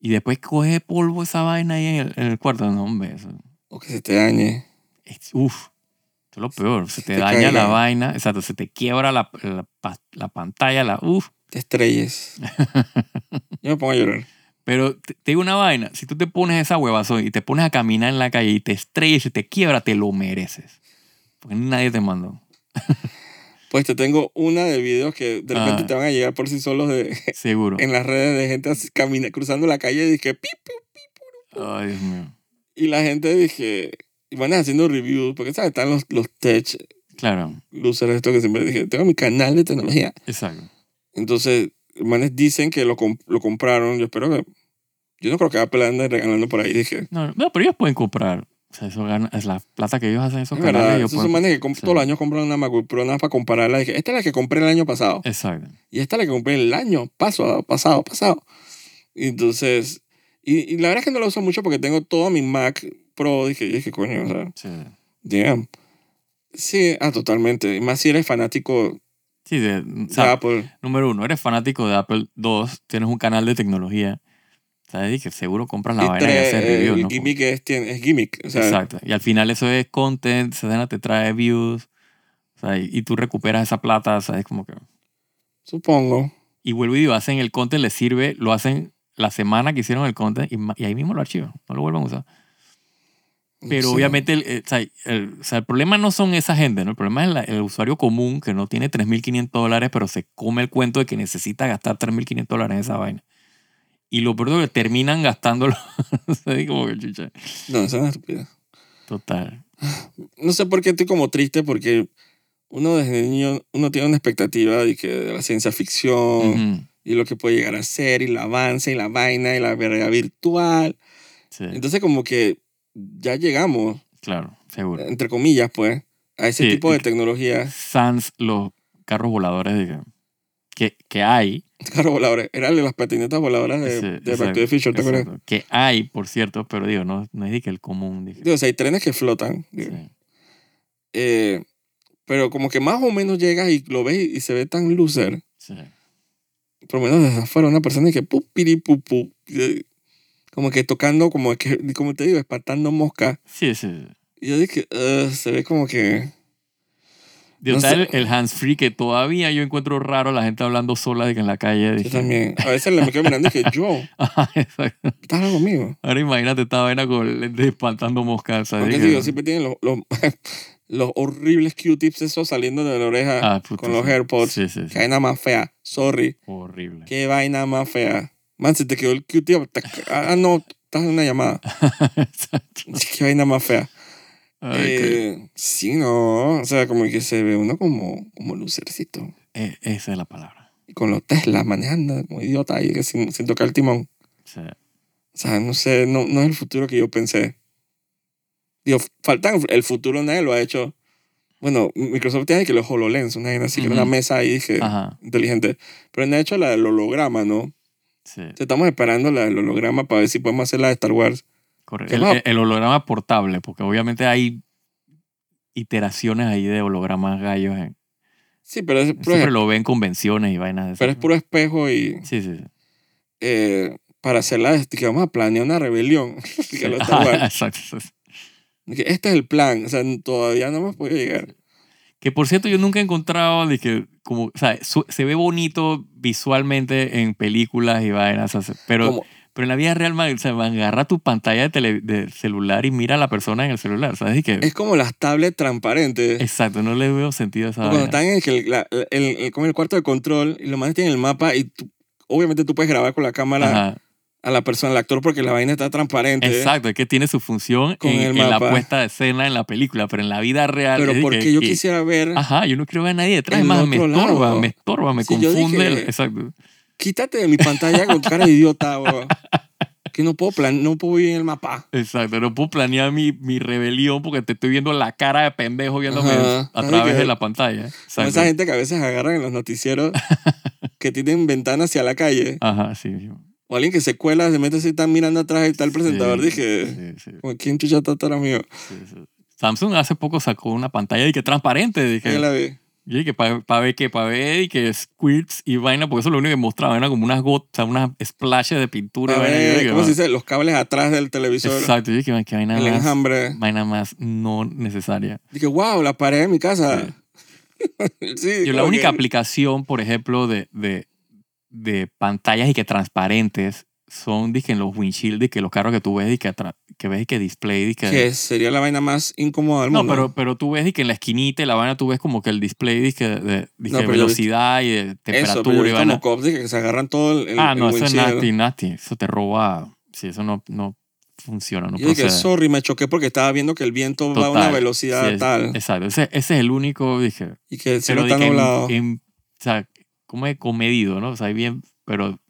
Y después coge polvo esa vaina ahí en el, en el cuarto. No, hombre, eso O que se te dañe. es, uf, eso es lo peor. Se te, te daña la caiga. vaina, exacto, se te quiebra la, la, la pantalla, la, uf. Te estrelles. yo me pongo a llorar. Pero te, te digo una vaina, si tú te pones esa huevazón y te pones a caminar en la calle y te estrellas y te quiebra, te lo mereces. Porque nadie te mandó. Pues te tengo una de videos que de repente Ah. te van a llegar por sí solos de, Seguro. en las redes de gente así camina, cruzando la calle y dije, pip, pip. Ay, Dios mío. Y la gente dije, y van haciendo reviews, porque sabes, están los, los tech Claro, losers, esto que siempre dije, tengo mi canal de tecnología. exacto. Entonces, manes dicen que lo, comp- lo compraron. Yo espero que. Yo no creo que Apple ande regalando por ahí. Dije, No, no, pero ellos pueden comprar. O sea, eso gana, es la plata que ellos hacen en esos es canales. verdad. ellos Esos pueden- que sí. todos los años compran una MacBook Pro nada más para compararla. Dije, esta es la que compré el año pasado. Exacto. Y esta es la que compré el año pasado, pasado, pasado. Y entonces. Y, y la verdad es que no la uso mucho porque tengo todo mi Mac Pro. Dije, dije coño, o sea, Sí, damn. Sí, ah, totalmente. Y más si eres fanático sí de, o de sea, Apple. número uno, eres fanático de Apple. Dos, tienes un canal de tecnología. ¿Sabes? Que seguro compras la vaina haces eh, reviews, el ¿no? gimmick es, gimmick. O sea, Exacto. Y al final eso es content, Sedena te trae views, o sea, y, tú recuperas esa plata, ¿sabes? Como que... supongo. Y vuelvo y digo, hacen el content, les sirve, lo hacen la semana que hicieron el content y, ahí mismo lo archivan, no lo vuelven a usar. Pero Sí. obviamente, el, el- o, sea, el, o sea, el problema no son esa gente, ¿no? El problema es la- el usuario común que no tiene 3.500 dólares, pero se come el cuento de que necesita gastar 3.500 dólares en esa vaina. Y lo peor es que terminan gastándolo. o sea, como que chucha. No, eso es una estupidez. Total. No sé por qué estoy como triste porque uno desde niño, uno tiene una expectativa de, que, de la ciencia ficción Ujú. y lo que puede llegar a ser y el avance y la vaina y la realidad virtual. Sí, Entonces como que ya llegamos, claro, seguro. entre comillas, pues, a ese Sí, tipo de tecnología. Sans los carros voladores de que, que, hay. Carros voladores. Eran las patinetas voladoras de, Sí, de Back to the Future, ¿te acuerdas? Que hay, por cierto, pero digo, no, no es que el común. dije. Digo, o sea, hay trenes que flotan. digo. Sí. Eh, pero como que más o menos llegas y lo ves y, y se ve tan loser. Sí. por lo menos desde afuera, una persona que pu, piri, pu, pu, eh, como que tocando, como que, como te digo, espantando moscas. Sí, sí. Y yo dije, "Ugh", se ve como que, Digo, No el, el hands-free que todavía yo encuentro raro la gente hablando sola de que en la calle. yo dije, también, a veces le me quedo mirando y dije, yo, Ajá, exacto. ¿estás hablando conmigo? Ahora imagínate esta vaina con espantando moscas. ¿sabes? Porque Dije, digo, siempre tienen los, los los horribles Q-tips esos saliendo de la oreja Ah, puta, con los. AirPods. Sí, sí, sí. Qué vaina más fea. Sorry. Horrible. Qué vaina más fea. Man, se te quedó el Q-tip. te- Ah, no, estás en una llamada. Qué vaina más fea. Ay, Eh, sí, no. O sea, como que se ve uno como, como lucercito. eh, esa es la palabra. Y con los Teslas manejando como idiota ahí que sin, sin tocar el timón. Sí. O sea, no sé, no, no es el futuro que yo pensé. Digo, faltan el futuro, nadie lo ha hecho. Bueno, Microsoft tiene que los HoloLens, una así, que era una mesa ahí dije, inteligente. Pero no ha hecho la del holograma, ¿no? Sí. Estamos esperando la del holograma para ver si podemos hacer la de Star Wars. Correcto. ¿Qué El, el- el holograma portable, porque obviamente hay iteraciones ahí de hologramas gallos. en- Sí, pero es puro, siempre lo ven en convenciones y vainas de esas. pero es puro espejo y Sí, sí. sí. eh, para hacerla, de que vamos a planear una rebelión. que lo Wars. Exacto. este es el plan, o sea, todavía no hemos podido llegar. Que por cierto, yo nunca he encontrado de que, como, o sea, su- se ve bonito visualmente en películas y vainas, o sea, pero, Como, pero en la vida real, man, o sea, man, agarra tu pantalla de, tele- de celular y mira a la persona en el celular, ¿sabes? Que, es como las tablets transparentes. exacto, no le veo sentido a esa Cuando están en el, la- el, el- como el cuarto de control y lo más tienen el mapa y tú- obviamente tú puedes grabar con la cámara Ajá. a la persona, al actor, porque la vaina está transparente. Exacto, es que tiene su función en, en la puesta de escena en la película, pero en la vida real. Pero porque que- yo que- quisiera ver, Ajá, yo no quiero ver a nadie detrás. Más, me estorba, me estorba, me Sí, confunde. dije- el- exacto. Quítate de mi pantalla con cara de idiota, bro. que no puedo, plan, no puedo vivir en el mapa. Exacto, no puedo planear mi, mi rebelión porque te estoy viendo la cara de pendejo viéndome Ajá. a través que- de la pantalla. Exacto. esa gente que a veces agarran en los noticieros que tienen ventanas hacia la calle. Ajá, sí. sí. O alguien que se cuela, se mete así, está mirando atrás y está el presentador. Sí, Dije, sí, ¿quién chucha está atrás mío? Samsung hace poco sacó una pantalla y que transparente. Dije, la vi. Y dije, para ver que, para ver y que squirts y vaina, porque eso es lo único que mostraba, era como unas gotas, unas splashes de pintura. y vaina, y ver, ¿cómo se dice? Los cables atrás del televisor. Exacto, yo dije, "Man, qué vaina El más, enjambre. vaina más no necesaria. Dije, wow, la pared de mi casa. Sí. Yo la única que- aplicación, por ejemplo, de, de, de pantallas y que transparentes son, dije, en los windshield, y que los carros que tú ves y que, que ves y que display, y que... Que sería la vaina más incómoda del no, mundo. pero, pero tú ves y que en la esquinita y la vaina tú ves como que el display dije, de, dije, No, he velocidad y de Eso, temperatura pero y vaina. como cops dije, que se agarran todo el, el ah, no, el eso es nasty, nasty. Eso te roba... Sí, eso no, no funciona, no Yo dije, sorry, me choqué porque estaba viendo que el viento va a una Total. velocidad Sí, es- tal. Exacto, ese, ese es el único, dije, y que el cielo está de que nublado. o sea, como es comedido, ¿no? O sea, bien, pero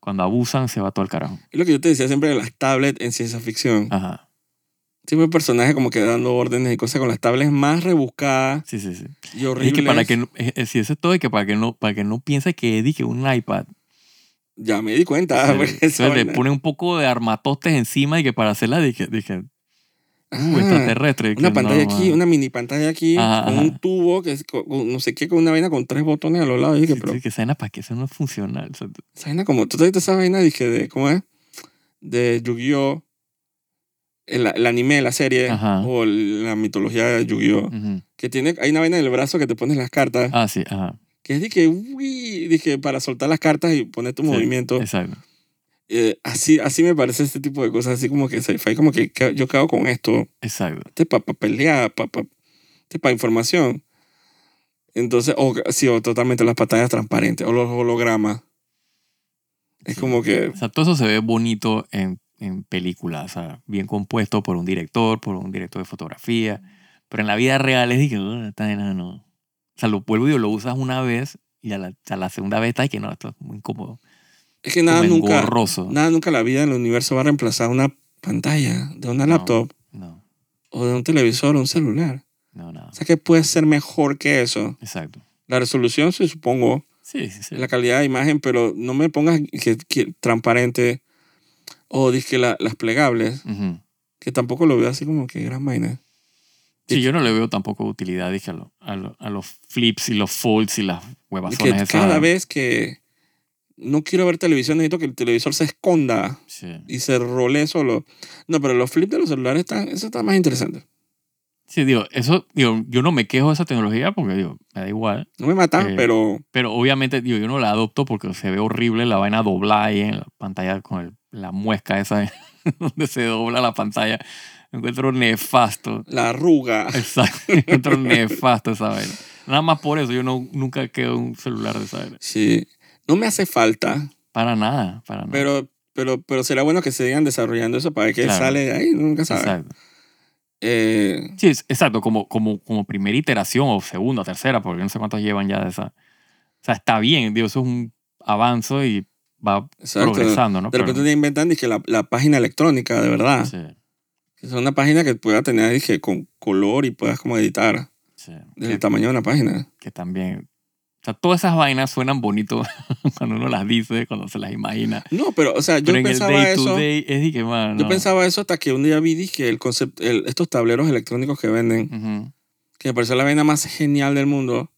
cuando abusan se va todo el carajo. Es lo que yo te decía siempre de las tablets en ciencia ficción. Ajá. Siempre hay personajes como que dando órdenes y cosas con las tablets más rebuscadas Sí, sí, sí. y Es horribles. que para que no, es- es- sí, eso es todo y que para que no, para que no piense que dije un iPad. Ya me di cuenta. Porque esa entonces le pone un poco de armatostes encima y que para hacerla dije, dije, uh, extraterrestre. Una pantalla no, aquí, man. una mini pantalla aquí, Ajá, con ajá. un tubo, que es con- con no sé qué, con una vaina con tres botones a los lados. Y dije, Sí, pero sí, que esa vaina para que eso no es funcional. o sea, esa vaina como, tú te esa vaina, dije, de, ¿cómo es? De Yu-Gi-Oh! El, el anime, la serie, Ajá. o la mitología de Yu-Gi-Oh! ujú. Que tiene, hay una vaina en el brazo que te pones las cartas, Ah, sí, ajá. que es, dije, uy, dije, para soltar las cartas y poner tu Sí, movimiento. Exacto. Eh, así, así me parece este tipo de cosas, así como que fue como que ¿qué- yo hago con esto. Exacto. Este para pelear, para pa, este pa información. Entonces, o sí, o totalmente las pantallas transparentes, o los hologramas. Es Sí. como que, O sea, todo eso se ve bonito en, en películas, o sea, bien compuesto por un director, por un director de fotografía. Pero en la vida real es que, "Uh, esta vaina no. O sea, lo vuelvo y lo usas una vez y a la, a la segunda vez está y que no, esto es muy incómodo. Es que nada nunca, engorroso. nada nunca la vida en el universo va a reemplazar una pantalla de una No. laptop No, o de un televisor o un celular. no, no. O sea, que puede ser mejor que eso. Exacto. La resolución, sí, supongo, Sí, sí, sí. la calidad de imagen, pero no me pongas que, que transparente o dije la- las plegables, que tampoco lo veo así como que gran vaina. Sí, yo no le veo tampoco utilidad, dije, a, lo- a, lo- a los flips y los folds y las huevazones que esas. cada vez que no quiero ver televisión, necesito que el televisor se esconda Sí. y se rolee solo. No, pero los flips de los celulares están, eso está más interesante. Sí, digo, eso, digo, yo no me quejo de esa tecnología porque, digo, me da igual. No me matan, Eh, pero Pero obviamente, digo, yo no la adopto porque se ve horrible la vaina doblada ahí en la pantalla con el- la muesca esa donde se dobla la pantalla. encuentro nefasto. La arruga. Exacto. encuentro nefasto esa vaina. Nada más por eso yo no, nunca quedo un celular de esa vaina. Sí. No me hace falta, Para nada, para nada. pero, pero, pero será bueno que se sigan desarrollando eso para qué Claro. sale de ahí. Nunca sabe. Exacto. Eh, Sí, exacto, como, como, como primera iteración o segunda, tercera, porque no sé cuántos llevan ya de esa. O sea, está bien, digo, eso es un avance y va exacto. progresando, ¿no? De repente Pero- te inventan dije, la, la página electrónica, de verdad. sí, Que Es una página que pueda tener dije, con color y puedas como editar sí. del Que, tamaño de una página. que también. Sea, todas esas vainas suenan bonito cuando uno las dice, cuando se las imagina. No, pero, o sea, yo Pero en el pensaba day to eso. day es de que, man, Yo no. pensaba eso hasta que un día vi dije, el concepto, el- estos tableros electrónicos que venden, Ujú. que me pareció la vaina más genial del mundo,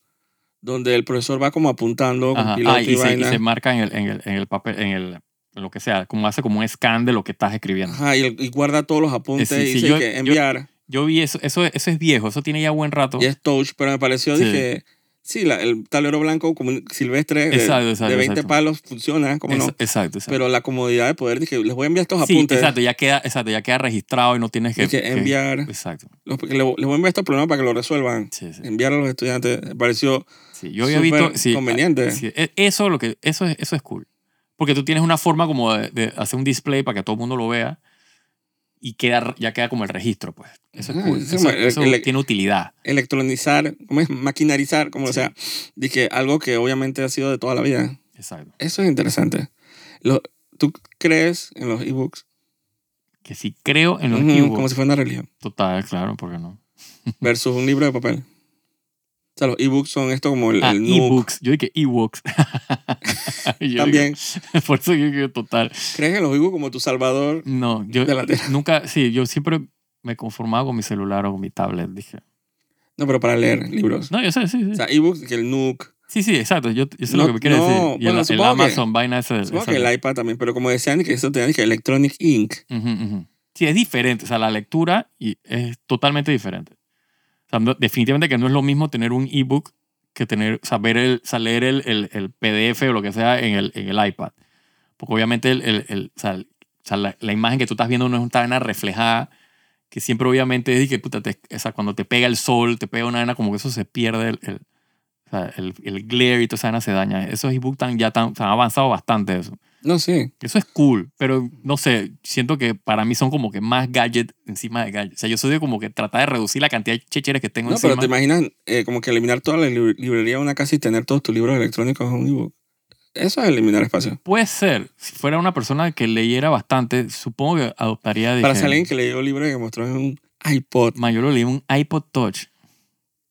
donde el profesor va como apuntando con piloto Ah, y, y, se, y vaina. se marca en el, en el, en el papel, en el, lo que sea, como hace como un scan de lo que estás escribiendo. Ajá, y, y guarda todos los apuntes Eh, sí, y sí, dice yo- que yo- enviar. Yo vi eso, eso, eso es viejo, eso tiene ya buen rato. y es touch, pero me pareció, Sí. dije, sí, la- el tablero blanco como silvestre de, Exacto, exacto, de 20 exacto. palos funciona, como no. Exacto, exacto. Pero la comodidad de poder, dije, les voy a enviar estos sí, apuntes. exacto, ya queda, exacto, ya queda registrado y no tienes que, que que- enviar, exacto. los- que le- les voy a enviar estos problemas para que lo resuelvan. Sí, sí. Enviar a los estudiantes, me pareció Sí, yo había visto. Conveniente. e- eso, lo que, eso, es, eso es cool. Porque tú tienes una forma como de, de hacer un display para que todo el mundo lo vea y queda, ya queda como el registro, pues. Eso es Ah, cool. sí, Eso, el- eso el- tiene utilidad. electronizar, ¿cómo es? Maquinarizar, como Sí. sea. Dije, algo que obviamente ha sido de toda la vida. Exacto. Eso es interesante. Lo- ¿Tú crees en los ebooks? Que si creo en los Ujú, ebooks, Como si fuera una religión. total, claro, ¿por qué no? Versus un libro de papel. O sea, los ebooks son esto como el, Ah, el ebooks. Yo dije ebooks. También. por eso yo total. ¿Crees en los ebooks como tu salvador No, yo de la tierra? nunca, sí, yo siempre me conformaba con mi celular o con mi tablet, dije. No, pero para leer libros. No, yo sé, sí, sí. O sea, ebooks, que el Nook. sí, sí, exacto. Yo, sé No, lo que me quiere no, decir. Y bueno, el, el supongo que- Amazon vaina ese. Supongo esa- que el iPad también, pero como decían que eso tenía que Electronic Ink. Sí, es diferente. O sea, la lectura y es totalmente diferente. O sea, no- definitivamente que no es lo mismo tener un ebook que tener, ver el, leer el, el, el PDF o lo que sea en el, en el iPad. Porque obviamente el, o sea, o sea, la, la imagen que tú estás viendo no es una reflejada, que siempre obviamente es que, puta, te- o sea, cuando te pega el sol, te pega una vaina, como que eso se pierde, el, o sea, el, el glare y toda esa vaina se daña. Esos ebooks tan, ya tan, o sea, han avanzado bastante eso. No, sí. Eso es cool, pero no sé, siento que para mí son como que más gadget encima de gadget. O sea, yo soy de como que tratar de reducir la cantidad de checheres que tengo No, encima. pero te imaginas eh, como que eliminar toda la lib- librería de una casa y tener todos tus libros electrónicos en un ebook. Eso es eliminar espacio. Puede ser, si fuera una persona que leyera bastante, supongo que adoptaría de Para si alguien que leyó libros que mostró en un iPod, Ma, yo lo leí en un iPod Touch.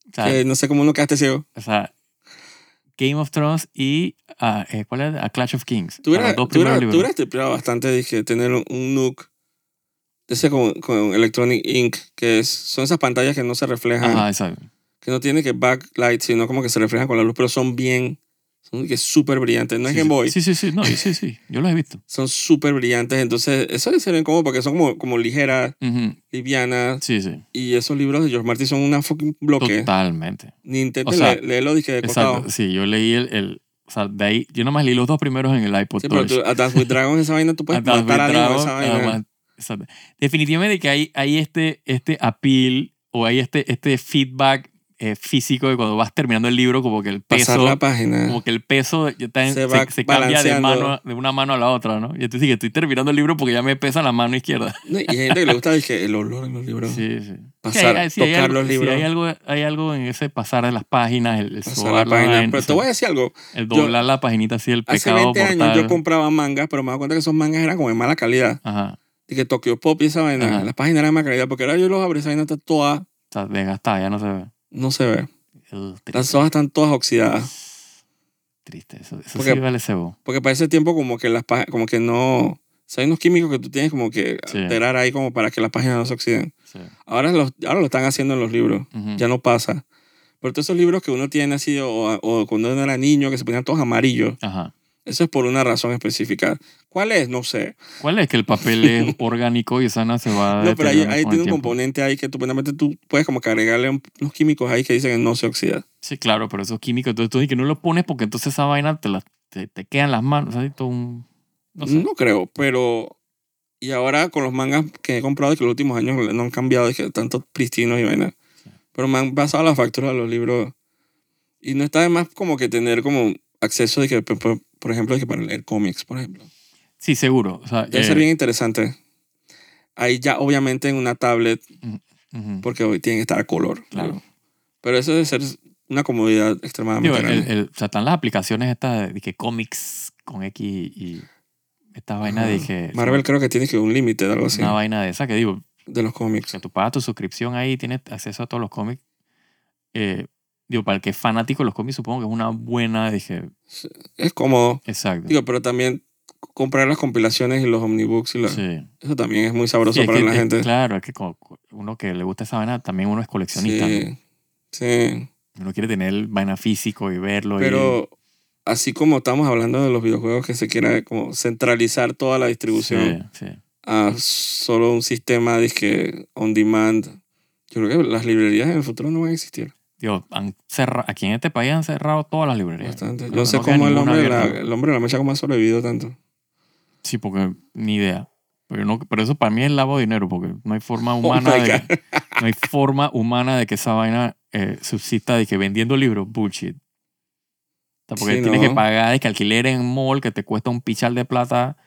O sea, que no sé cómo uno quedaste ciego. o sea, Game of Thrones y ah, eh, ¿cuál es? A Clash of Kings. Tú hubieras hubieras tripeado bastante, dije, tener un, un Nook, ese con, con Electronic Ink, que es, son esas pantallas que no se reflejan, Ajá, que no tiene que backlight, sino como que se reflejan con la luz, pero son bien, son que súper brillantes. No es Sí, Game Boy, Sí, sí, sí, no, sí, sí, yo los he visto. son súper brillantes. Entonces, eso es bien cómodo porque son como, como ligeras, Ujú, livianas. Sí, sí, Y esos libros de George Martin son una fucking bloque. totalmente. Ni intentes O sea, le- leerlo, dije, de costado. Exacto, sí, yo leí el, el, o sea, de ahí, yo nomás leí los dos primeros en el iPod Sí, pero tú, a Dance with Dragons, esa vaina, tú puedes Advanced matar a alguien con Dragon, esa vaina. además, exacto. Definitivamente que hay, hay este, este appeal o hay este, este feedback eh, físico de cuando vas terminando el libro, como que el Pasar peso, la página. como que el peso ya está en- Se se, se cambia de, mano, de una mano a la otra, ¿no? Y entonces que estoy terminando el libro porque ya me pesa la mano izquierda. No, Y hay gente que le gusta dije, el olor en los libros. Sí, sí. Pasar, Sí, hay- sí, hay tocar algo- los sí, libros. hay, algo, hay algo en ese pasar de las páginas, el, el Pasar la página. Pero te voy a decir algo. el doblar la paginita así, el Hace pecado 20 años yo compraba mangas, pero me daba cuenta que esos mangas eran como de mala calidad. Ajá. Dije, Tokyo Pop y esa vaina. Las páginas eran de mala calidad. Porque ahora yo los abro y esa vaina está toda... Sea, desgastada, ya no se ve. No se ve. Las hojas están todas oxidadas. triste. Eso, eso Porque- sí vale cebo. Porque para ese tiempo como que las páginas... Como que no... O sea, hay unos químicos que tú tienes como que Sí. alterar ahí como para que las páginas no se oxiden. Sí. Ahora, los, ahora lo están haciendo en los libros. Ya no pasa. Pero todos esos libros que uno tiene así, o, o cuando uno era niño, que se ponían todos amarillos, Ajá. Eso es por una razón específica. ¿Cuál es? No sé. ¿Cuál es que el papel es orgánico y esa no se va a No, pero ahí, ahí tiene un tiempo? componente ahí que tú, buenamente tú puedes como que agregarle un- unos químicos ahí que dicen que no se oxida. Sí, claro, pero esos químicos, entonces tú dices que no los pones porque entonces esa vaina te, la, te, te quedan las manos. Todo un... No sé. No creo, pero Y ahora con los mangas que he comprado, que los últimos años no han cambiado, es que tantos pristinos y vaina. Pero me han pasado las facturas a los libros. Y no está de más como que tener como acceso de que, por, ejemplo, que para leer cómics, por ejemplo. Sí, seguro. O sea, Debe eh, ser bien interesante. Ahí ya, obviamente, en una tablet, ujú. porque hoy tienen que estar a color. Claro. Pero, pero eso debe ser una comodidad extremadamente Digo, el- grande. el- o sea, están las aplicaciones estas de, que cómics con X y estas vainas de que... Marvel creo que tiene que un límite de algo así, Una vaina de esa que digo, de los cómics. que tú pagas tu suscripción ahí y tienes acceso a todos los cómics. Eh, digo, para el que es fanático de los cómics, supongo que es una buena, dije, Es cómodo. exacto. Digo, pero también comprar las compilaciones y los omnibooks y la- sí. eso también es muy sabroso Sí, para que- la es- gente. Claro, es que uno que le gusta esa vaina, también uno es coleccionista. ¿no? sí. Uno quiere tener el vaina físico y verlo. y- Pero así como estamos hablando de los videojuegos que se quiera como centralizar toda la distribución a solo un sistema de on demand, yo creo que las librerías en el futuro no van a existir. Digo, han cerra- aquí en este país han cerrado todas las librerías. Bastante. Yo no sé no cómo el hombre, de la, abierta. el hombre de la mecha cómo ha sobrevivido tanto. Sí, porque ni idea. Pero, no, pero eso para mí es lavo de dinero, porque no hay forma humana de que, no hay forma humana de que esa vaina eh, subsista de que vendiendo libros, bullshit. O sea, porque Sí, tienes no. que pagar de que alquiler en mall que te cuesta un pichal de plata.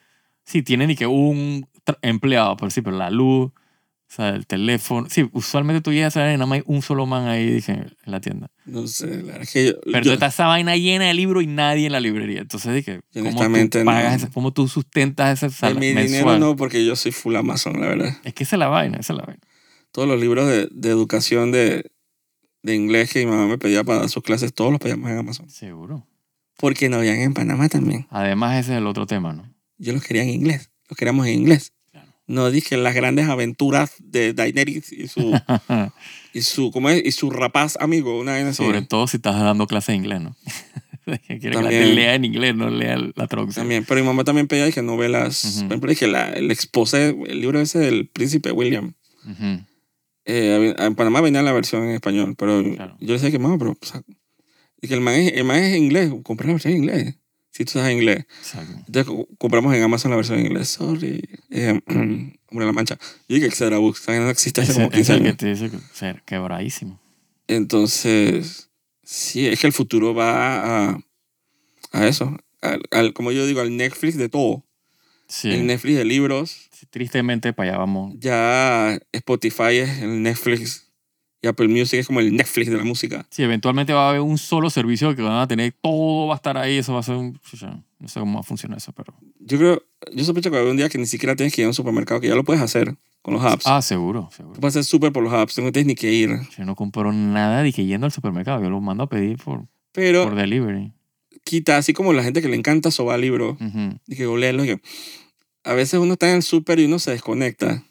Sí, tiene ni que un empleado, pero sí, pero la luz, o sea, el teléfono. Sí, usualmente tú llegas a ver, nada más hay un solo man ahí dije, en la tienda. No sé, la verdad es que yo, Pero yo- está esa vaina llena de libros y nadie en la librería. Entonces dije, ¿cómo tú no. pagas ese- cómo tú sustentas ese de salario mi mensual? dinero no, porque yo soy full Amazon, la verdad. Es que esa es la vaina, esa es la vaina. Todos los libros de, de educación de, de inglés que mi mamá me pedía para dar sus clases, todos los pedíamos en Amazon. Seguro. Porque no habían en Panamá también. Además, ese es el otro tema, ¿no? Yo los quería en inglés. Los queríamos en inglés. No dije las grandes aventuras de Daenerys y su, y su, ¿cómo es? Y su rapaz amigo, una vez así. Sobre todo si estás dando clases de inglés, ¿no? que quiere que la lea en inglés, no lea la traducción. También, pero mi mamá también pedía dije, novelas. Ujú. Por ejemplo, dije la, el exposé, el libro ese del príncipe William. Ujú. Eh, en Panamá venía la versión en español, pero Claro. yo le decía que, mamá, pero. O sea, y que el man, es, el man es inglés, compré la versión en inglés. Si tú sabes inglés. Exacto. Entonces co- compramos en Amazon la versión en inglés. Sorry. Eh, hombre, la mancha. Yo dije que Xedra Books, ¿sabes? no existe hace como ese 15 es el que años. te dice ser quebradísimo. Entonces, sí, es que el futuro va a, a eso. Al, al- como yo digo, al Netflix de todo. Sí. El Netflix de libros. Sí, Tristemente, para allá vamos. Ya Spotify es el Netflix. Y Apple Music es como el Netflix de la música. Sí, eventualmente va a haber un solo servicio que van a tener, todo va a estar ahí, eso va a ser un... No sé cómo va a funcionar eso, pero... Yo creo, yo sospecho que va a haber un día que ni siquiera tienes que ir a un supermercado, que ya lo puedes hacer con los apps. Ah, seguro, seguro. Tú puedes hacer súper por los apps, no tienes ni que ir. Yo no compro nada de que yendo al supermercado, yo lo mando a pedir por, Pero por delivery. quita, así como la gente que le encanta sobar libros, y que leerlos, y que a veces uno está en el súper y uno se desconecta.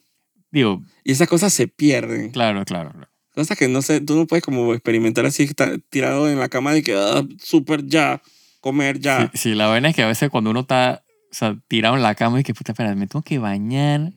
Digo, Y esas cosas se pierden. claro, claro, claro. Cosas que no sé, tú no puedes como experimentar así, está tirado en la cama y que ah, súper ya, comer ya. Sí, sí, la vaina es que a veces cuando uno está o sea, tirado en la cama y que, puta, espera, me tengo que bañar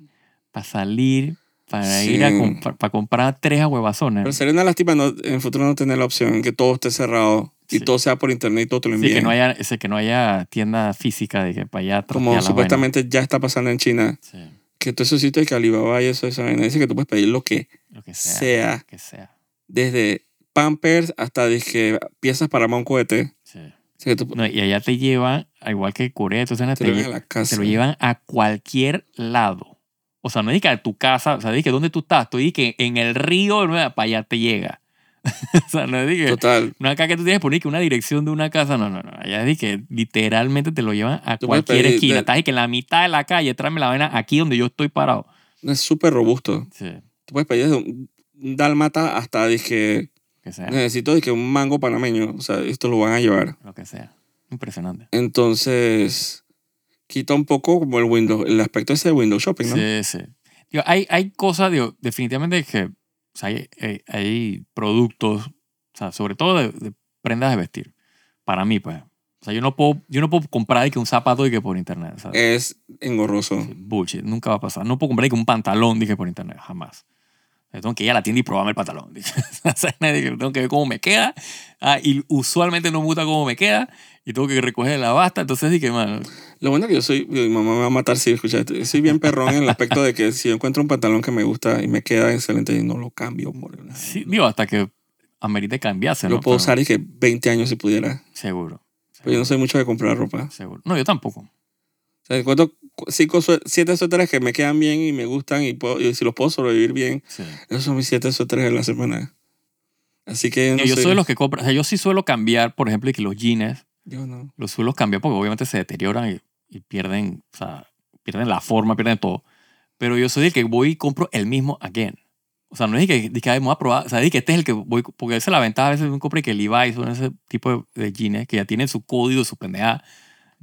para salir, para Sí. ir a comprar, para comprar tres Pero ahuevazones. sería una lástima no, en el futuro no tener la opción que todo esté cerrado y Sí. todo sea por internet y todo te lo Sí, envíen. que no haya, ese, que no haya tienda física de que para allá como supuestamente ya está pasando en China. Sí, Que todo esos sitios de que Alibaba y eso, esa vaina, dice que tú puedes pedir lo que lo que sea. sea, Que sea. desde Pampers hasta dije, piezas para un cohete. Sí. O sea, que tú No, y allá te llevan, al igual que Corea, entonces te te, llevan a la casa. te lo llevan a cualquier lado. O sea, no es que a tu casa, o sea, que dónde tú estás, tú que en el río, para allá te llega. o sea, no es que Total. no acá que tú tienes que poner que una dirección de una casa, no, no, no. Allá es que literalmente te lo llevan a Tú cualquier pedir esquina. de- Estás que en la mitad de la calle, tráeme la vaina aquí donde yo estoy parado. Es súper robusto. Sí, Tú puedes pedir desde un dálmata hasta dije, que sea, necesito dije, un mango panameño. O sea, esto lo van a llevar. lo que sea. Impresionante. Entonces, quita un poco como el window, el aspecto ese de window shopping, ¿no? Sí, sí. Digo, hay, hay cosas, digo, definitivamente que o sea, hay, hay, hay productos, o sea, sobre todo de, de prendas de vestir. Para mí, pues. O sea, yo no puedo, yo no puedo comprar que un zapato que por internet. ¿sabes? Es engorroso. Sí, Bullshit, nunca va a pasar. No puedo comprar que un pantalón, dije, por internet, jamás. Yo tengo que ir a la tienda y probarme el pantalón. tengo que ver cómo me queda. Ah, y usualmente no me gusta cómo me queda. Y tengo que recoger la basta. Entonces dije, mano, Lo bueno es que yo soy, mi mamá me va a matar si escucha esto. Yo soy bien perrón en el aspecto de que si yo encuentro un pantalón que me gusta y me queda excelente, no lo cambio por. Sí, digo, hasta que amerite cambiarse, ¿no? Lo puedo Pero usar y que 20 años si pudiera. Seguro. Pero yo no soy mucho de comprar ropa. Seguro. No, yo tampoco. O sea, encuentro cu- cinco, siete suéteres que me quedan bien y me gustan y, puedo- y si los puedo sobrevivir bien, Sí. esos son mis siete suéteres de la semana. Así que yo no yo soy, de los que compran, o sea, yo sí suelo cambiar, por ejemplo, que los jeans Yo no. los suelo cambiar porque obviamente se deterioran y, y pierden, o sea, pierden la forma, pierden todo. Pero yo soy el que voy y compro el mismo again. O sea, no es que, que "Ay, me voy a probar, o sea, es que este es el que voy, porque esa es la ventaja a veces uno compra y que Levi's son ese tipo de, de jeans que ya tienen su código, su pendejada.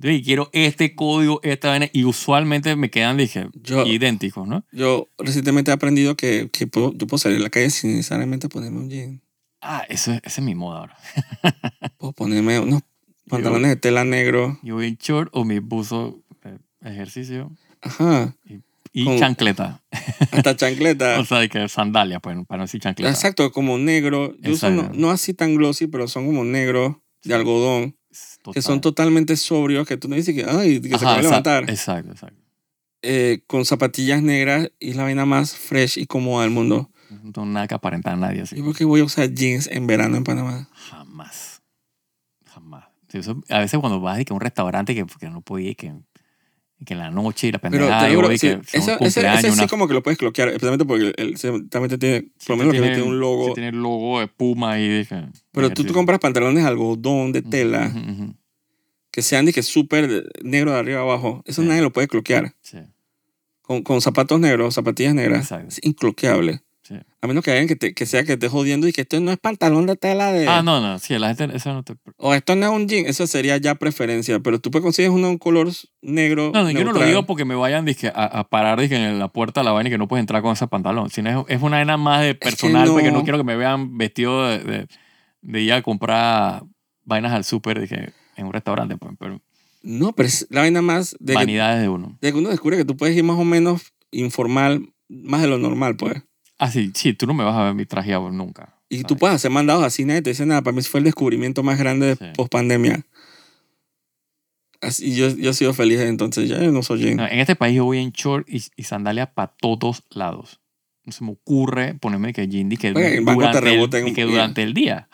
Y quiero este código, esta vaina, y usualmente me quedan, dije, Yo, idénticos, ¿no? yo recientemente he aprendido que, que puedo, yo puedo salir a la calle sin necesariamente ponerme un jean. Ah, eso, es- esa es mi moda ahora. Puedo ponerme unos pantalones de tela negro. Yo voy en short o mi buzo de ejercicio Ajá. y Con- chancleta. Hasta chancleta. O sea, de que sandalia, pues, para no decir chancleta. Exacto, como negro. Yo uso no, no así tan glossy, pero son como negros de algodón. Que son totalmente sobrios, que tú no dices que, ay, que se puede levantar. Exacto, exacto. Eh, con zapatillas negras y es la vaina más fresh y cómoda del mundo. No tengo nada que aparentar a nadie así. ¿Y por qué voy a usar jeans en verano en Panamá? Jamás. Jamás. Eso- a veces cuando vas y que a un restaurante que, que no podía ir, que, que en la noche y la Pero pendejada, te y juro, voy, sí, que ese, ese, sí una- como que lo puedes bloquear, especialmente porque él se- también tiene, por lo menos que tiene un logo. sí tiene el logo de Puma ahí. de que- Pero de tú te ejercicio. compras pantalones de algodón, de tela, Ujú, ujú, que sean de que súper negro de arriba abajo. Eso Sí. nadie lo puede cloquear. Sí, Con, con zapatos negros, zapatillas negras, Exacto. es incloqueable. Sí. A menos que alguien que, te- que sea que esté jodiendo y que esto no es pantalón de tela de... Ah, no, no. Sí, la gente, eso no te... O esto no es un jean, eso sería ya preferencia. Pero tú puedes conseguir uno un color negro. No, no, yo no lo digo porque me vayan dizque, a, a parar dizque, en la puerta de la vaina y que no puedes entrar con ese pantalón. Sino es, es una vaina más de personal porque no. no quiero que me vean vestido de, de, de ir a comprar vainas al súper en un restaurante. Pues, pero No, pero es la vaina más de que, vanidades de uno. de que uno descubre que tú puedes ir más o menos informal, más de lo normal, pues. Ah, sí, sí, tú no me vas a ver mi trajeado nunca. Y ¿sabes? tú puedes hacer mandados así, nadie te dice nada. Para mí fue el descubrimiento más grande de Sí. post pandemia. Así, yo, yo he sido feliz entonces. Ya no soy jean. No, en este país yo voy en short y, y sandalias para todos lados. No se me ocurre ponerme que jean y que, Oye, el banco te durante, el, que durante el día.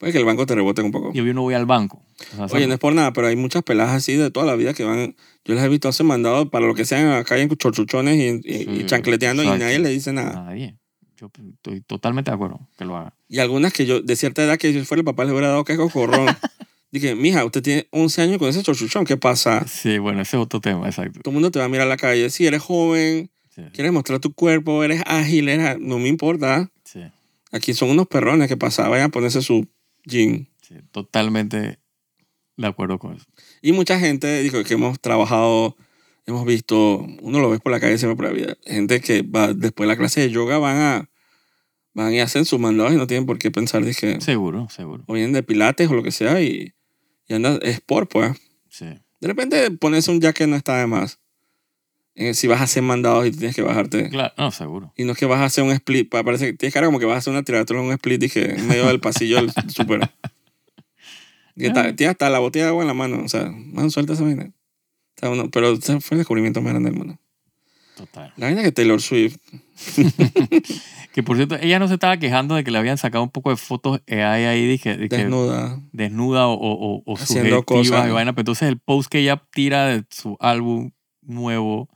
Puede que el banco te rebote un poco. Yo, yo no voy al banco. O sea, Oye, no es por nada, pero hay muchas peladas así de toda la vida que van. Yo les he visto hacer mandados para lo que sea en la calle en chorchuchones y, y- y Sí, chancleteando y nadie le dice nada. Nadie. Yo estoy totalmente de acuerdo que lo haga. Y algunas que yo, de cierta edad, que si fuera el papá le hubiera dado que cocorrón. Dije, mija, usted tiene 11 años con ese chorchuchón, ¿qué pasa? Sí, bueno, ese es otro tema, exacto. Todo el mundo te va a mirar a la calle. Si eres joven, Sí, quieres mostrar tu cuerpo, eres ágil, eres- no me importa. sí, Aquí son unos perrones que pasaban vayan a ponerse su jean. sí, totalmente de acuerdo con eso. Y mucha gente, digo, que hemos trabajado, hemos visto, uno lo ves por la calle siempre por la vida, gente que va después de la clase de yoga van a, van y hacen sus mandados y no tienen por qué pensar, dije, Seguro, seguro. o vienen de pilates o lo que sea y, y anda sport, pues. Sí. De repente ponerse un jacket no está de más. Eh, si vas a hacer mandados y tienes que bajarte. Claro, no, seguro. Y no es que vas a hacer un split, pa- parece que tienes cara como que vas a hacer una tiratura, un split dije, en medio del pasillo. Que está- Tienes hasta la botella de agua en la mano, o sea, más suelta esa vaina. O sea, uno- pero ese fue el descubrimiento más grande del mundo. Total. La vaina que Taylor Swift, Que por cierto, ella no se estaba quejando de que le habían sacado un poco de fotos AI ahí, dije, desnuda, desnuda o, o, o Haciendo cosas. y vaina. Pero entonces el post que ella tira de su álbum nuevo,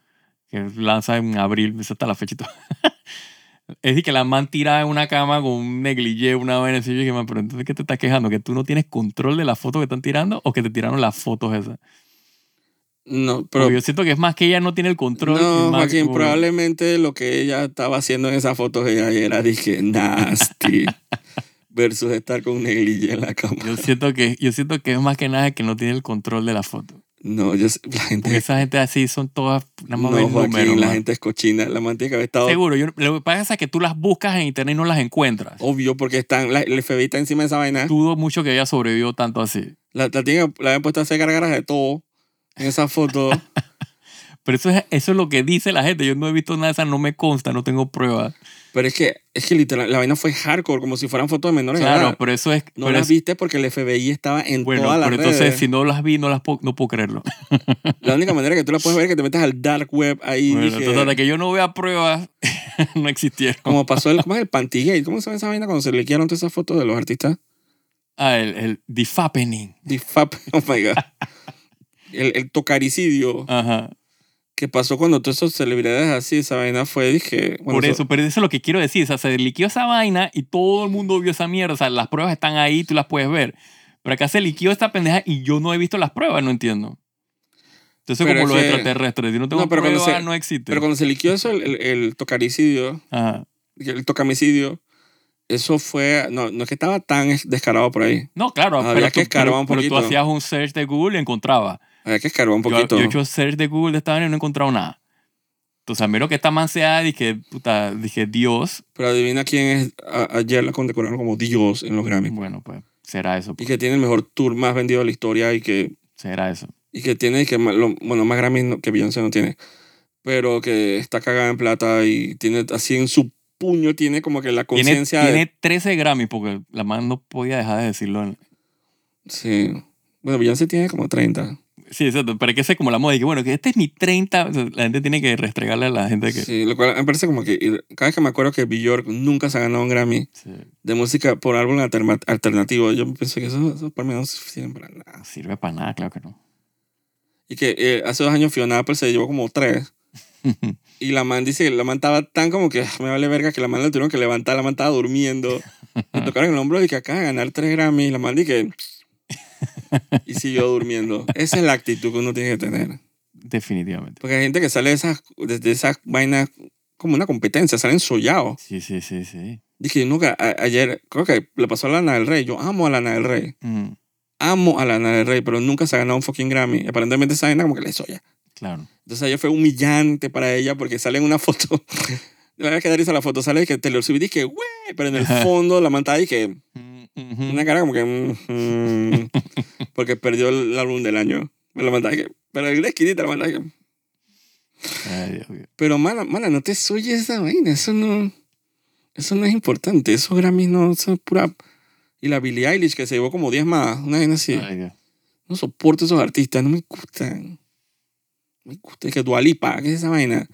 que lanza en abril, esa está la fecha y todo. es de que la man tira en una cama con un negligé, una vaina así. Yo dije, man, pero entonces, ¿qué te estás quejando? ¿Que tú no tienes control de las fotos que están tirando o que te tiraron las fotos esas? no, pero Porque yo siento que es más que ella no tiene el control. no, más Joaquín, como- probablemente lo que ella estaba haciendo en esas fotos ella era, dije, nasty, versus estar con un negligé en la cama. Yo siento, que, yo siento que es más que nada que no tiene el control de la foto. No, yo, sé- la gente Porque esa gente así son todas nada más no, Joaquín, la man. gente es cochina. La man tiene que haber estado Seguro, yo, lo que pasa es que tú las buscas en internet y no las encuentras. obvio porque están, la, el FBI está encima de esa vaina. Dudo mucho que ella sobrevivió tanto así. La, la, tiene, la habían puesto a hacer gargaras de todo en esa foto. Pero eso es, eso es lo que dice la gente. Yo no he visto nada de esa, no me consta, no tengo pruebas. Pero es que, es que literal, la vaina fue hardcore, como si fueran fotos de menores Claro, edad. pero eso es. No las es- viste porque el FBI estaba en bueno, todas las pero entonces redes. si no las vi, no las puedo, no puedo creerlo. La única manera que tú la puedes ver es que te metas al dark web ahí. Bueno, dije, entonces, hasta que yo no vea pruebas, no existieron. como pasó el, ¿cómo es el Pantygate? ¿Cómo se llama esa vaina cuando se le quedaron todas esas fotos de los artistas? Ah, el, el The Fappening. The Fap, oh my God. El, el tocaricidio Ajá. Que pasó cuando todas esas celebridades así, esa vaina fue, dije... bueno, Por eso, pero eso es lo que quiero decir. O sea, se liquió esa vaina y todo el mundo vio esa mierda. O sea, las pruebas están ahí, tú las puedes ver. Pero acá se liquió esta pendeja y yo no he visto las pruebas, no entiendo. Entonces, Pero como los que- extraterrestres, si no tengo No, pero cuando pruebas, se- no existe. Pero cuando se liquió eso, el, el, el tocaricidio, Ajá. el tocamicidio, eso fue... No, no es que estaba tan descarado por ahí. No, claro, Había pero, que tú, pero- un pero tú poquito. hacías un search de Google y encontraba. Había que escarbar un Yo, poquito. yo he hecho search de Google de esta vaina y no he encontrado nada. Entonces, a menos que esta man sea, dije, puta, dije, Dios. Pero adivina quién es. a- ayer la condecoraron como Dios en los Grammy. Bueno, pues, será eso. Y pues, que tiene el mejor tour más vendido de la historia y que, será eso. y que tiene que más- lo- bueno, más Grammy no- que Beyoncé no tiene. Pero que está cagada en plata y tiene así en su puño, tiene como que la Tiene, conciencia de. tiene 13 Grammy porque la man no podía dejar de decirlo. en- Sí. Bueno, Beyoncé tiene como 30. Sí, exacto. Pero hay que ser como la moda. Y que bueno, que este es mi 30. o sea, La gente tiene que restregarle a la gente que. Sí, lo cual me parece como que. Cada vez que me acuerdo que Bjork nunca se ha ganado un Grammy Sí, de música por álbum alternativo, yo pienso que eso, eso para mí no sirve para nada. sirve para nada, claro que no. Y que eh, hace dos años Fiona Apple se llevó como tres. Y la man dice que la man estaba tan como que "Ah, me vale verga que la man la tuvieron que levantar, la man estaba durmiendo. Le tocaron el hombro y que de ganar tres Grammys. La man dice que... Y siguió durmiendo. Esa es la actitud que uno tiene que tener. Definitivamente. Porque hay gente que sale de esas, de, esas vainas como una competencia, salen sollados. Sí, sí, sí, sí. Dije, yo nunca, a- ayer, creo que le pasó a Lana del Rey. Yo amo a Lana del Rey. Mm, Amo a Lana del Rey, pero nunca se ha ganado un fucking Grammy. Y aparentemente esa vaina como que le soya. claro. Entonces ayer fue humillante para ella porque sale en una foto. La verdad que da risa la foto. Sale que Taylor Swift y que, güey, pero en el fondo la manta y que Ujú. una cara como que, mm, mm, porque perdió el álbum del año. La manta que, pero la esquinita la manta que, Ay, Dios mío. pero mana, mana, no te soy esa vaina. Eso no, eso no es importante. Esos Grammys no, es pura. Y la Billie Eilish que se llevó como 10 más, una vaina así. Ay, Dios. No soporto esos artistas, no me gustan. No me gusta. Es que Dualipa, ¿qué es esa vaina?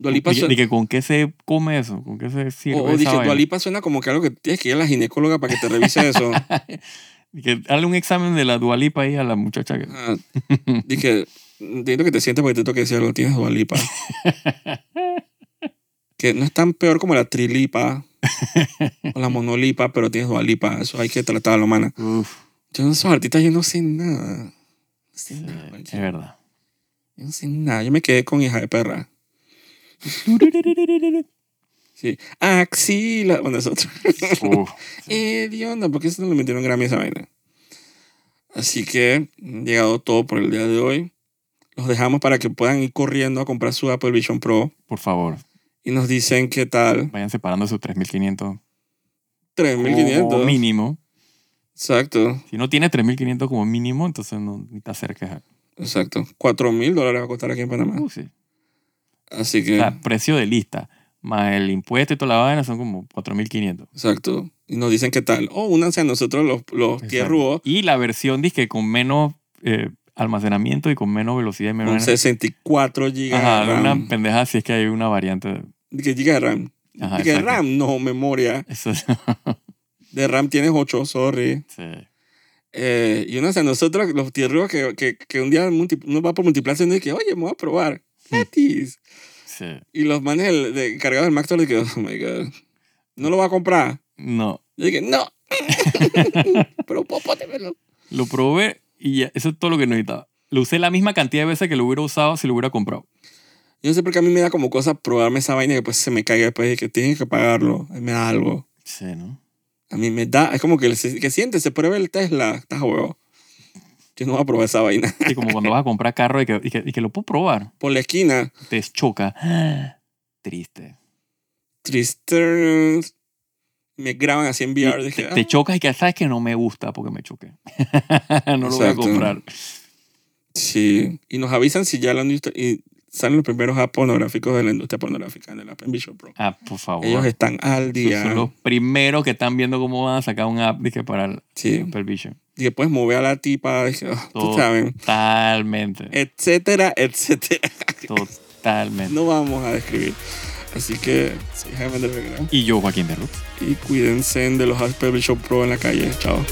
Dualipa Dije- dije, ¿con qué se come eso? ¿Con qué se sirve O, o dije, vaina? Dua Lipa suena como que algo que tienes que ir a la ginecóloga para que te revise eso. Dije, dale un examen de la dualipa ahí a la muchacha. Que... Ah, dije, entiendo que te sientes porque te tengo que decir algo, tienes Dua Lipa. que no es tan peor como la trilipa o la monolipa, pero tienes Dua Lipa. Eso hay que tratarlo, mana. Uf, Yo no soy artista, yo no sé nada. No sé nada, es verdad. Yo no sé nada. Yo me quedé con hija de perra. Sí. Axila. Bueno, es otro. Uf, Eh, onda, ¿por qué eso no le metieron Grammy a esa vaina? Así que, llegado todo por el día de hoy, los dejamos para que puedan ir corriendo a comprar su Apple Vision Pro por favor, y nos dicen qué tal. vayan separando sus 3.500 3.500. como mínimo. Exacto, Si no tienes 3.500 como mínimo, entonces no ni te acerques a... exacto. 4.000 dólares va a costar aquí en Panamá. Uh, sí. Así O que, sea, precio de lista, más el impuesto y toda la vaina son como 4.500. exacto. Y nos dicen qué tal. O únanse a nosotros los, los Exacto. Y la versión dice con menos eh, almacenamiento y con menos velocidad y menos... con 64 GB Ajá, de RAM. una pendeja si es que hay una variante. de- ¿Qué giga de RAM? Ajá, ¿Qué exacto. RAM? No, memoria. Eso es- De RAM tienes 8, sorry. sí. Eh, y unos a nosotros, los tierros que, que, que un día uno va por multiplaza y uno dice, oye, me voy a probar. Gratis. sí. Y los manes del- de, encargados del Mac Store que, oh my God, no lo va a comprar. No, Yo dije, no. Pero pótemelo. lo probé y ya, eso es todo lo que necesitaba. Lo usé la misma cantidad de veces que lo hubiera usado si lo hubiera comprado. Yo no sé por qué a mí me da como cosa probarme esa vaina y después se me caiga después de que tienes que pagarlo. A mí me da algo. Sí, ¿no? A mí me da, es como que, que siente, se pruebe el Tesla. Estás huevo. Yo no voy a probar esa vaina. Y como cuando vas a comprar carro y que, y que, y que lo puedo probar, Por la esquina, te choca. Triste. Triste. Me graban así en VR. Dije, te, te "Ah". chocas y que sabes que no me gusta porque me choqué. no lo voy a comprar. Sí, y nos avisan si ya lo han insta- y salen los primeros apps pornográficos de la industria pornográfica en el Apple Vision Pro. Ah, por favor. Ellos están al día. son los primeros que están viendo cómo van a sacar un app dije, para el Sí. Apple Vision. Y puedes mover a la tipa, oh, tú sabes, Totalmente. etcétera, etcétera. Totalmente. No vamos a describir. Así que, soy Jaime del Belgrano. Y yo, Joaquín de Ruth. Y cuídense de los Apple Vision Pro en la calle. Chao.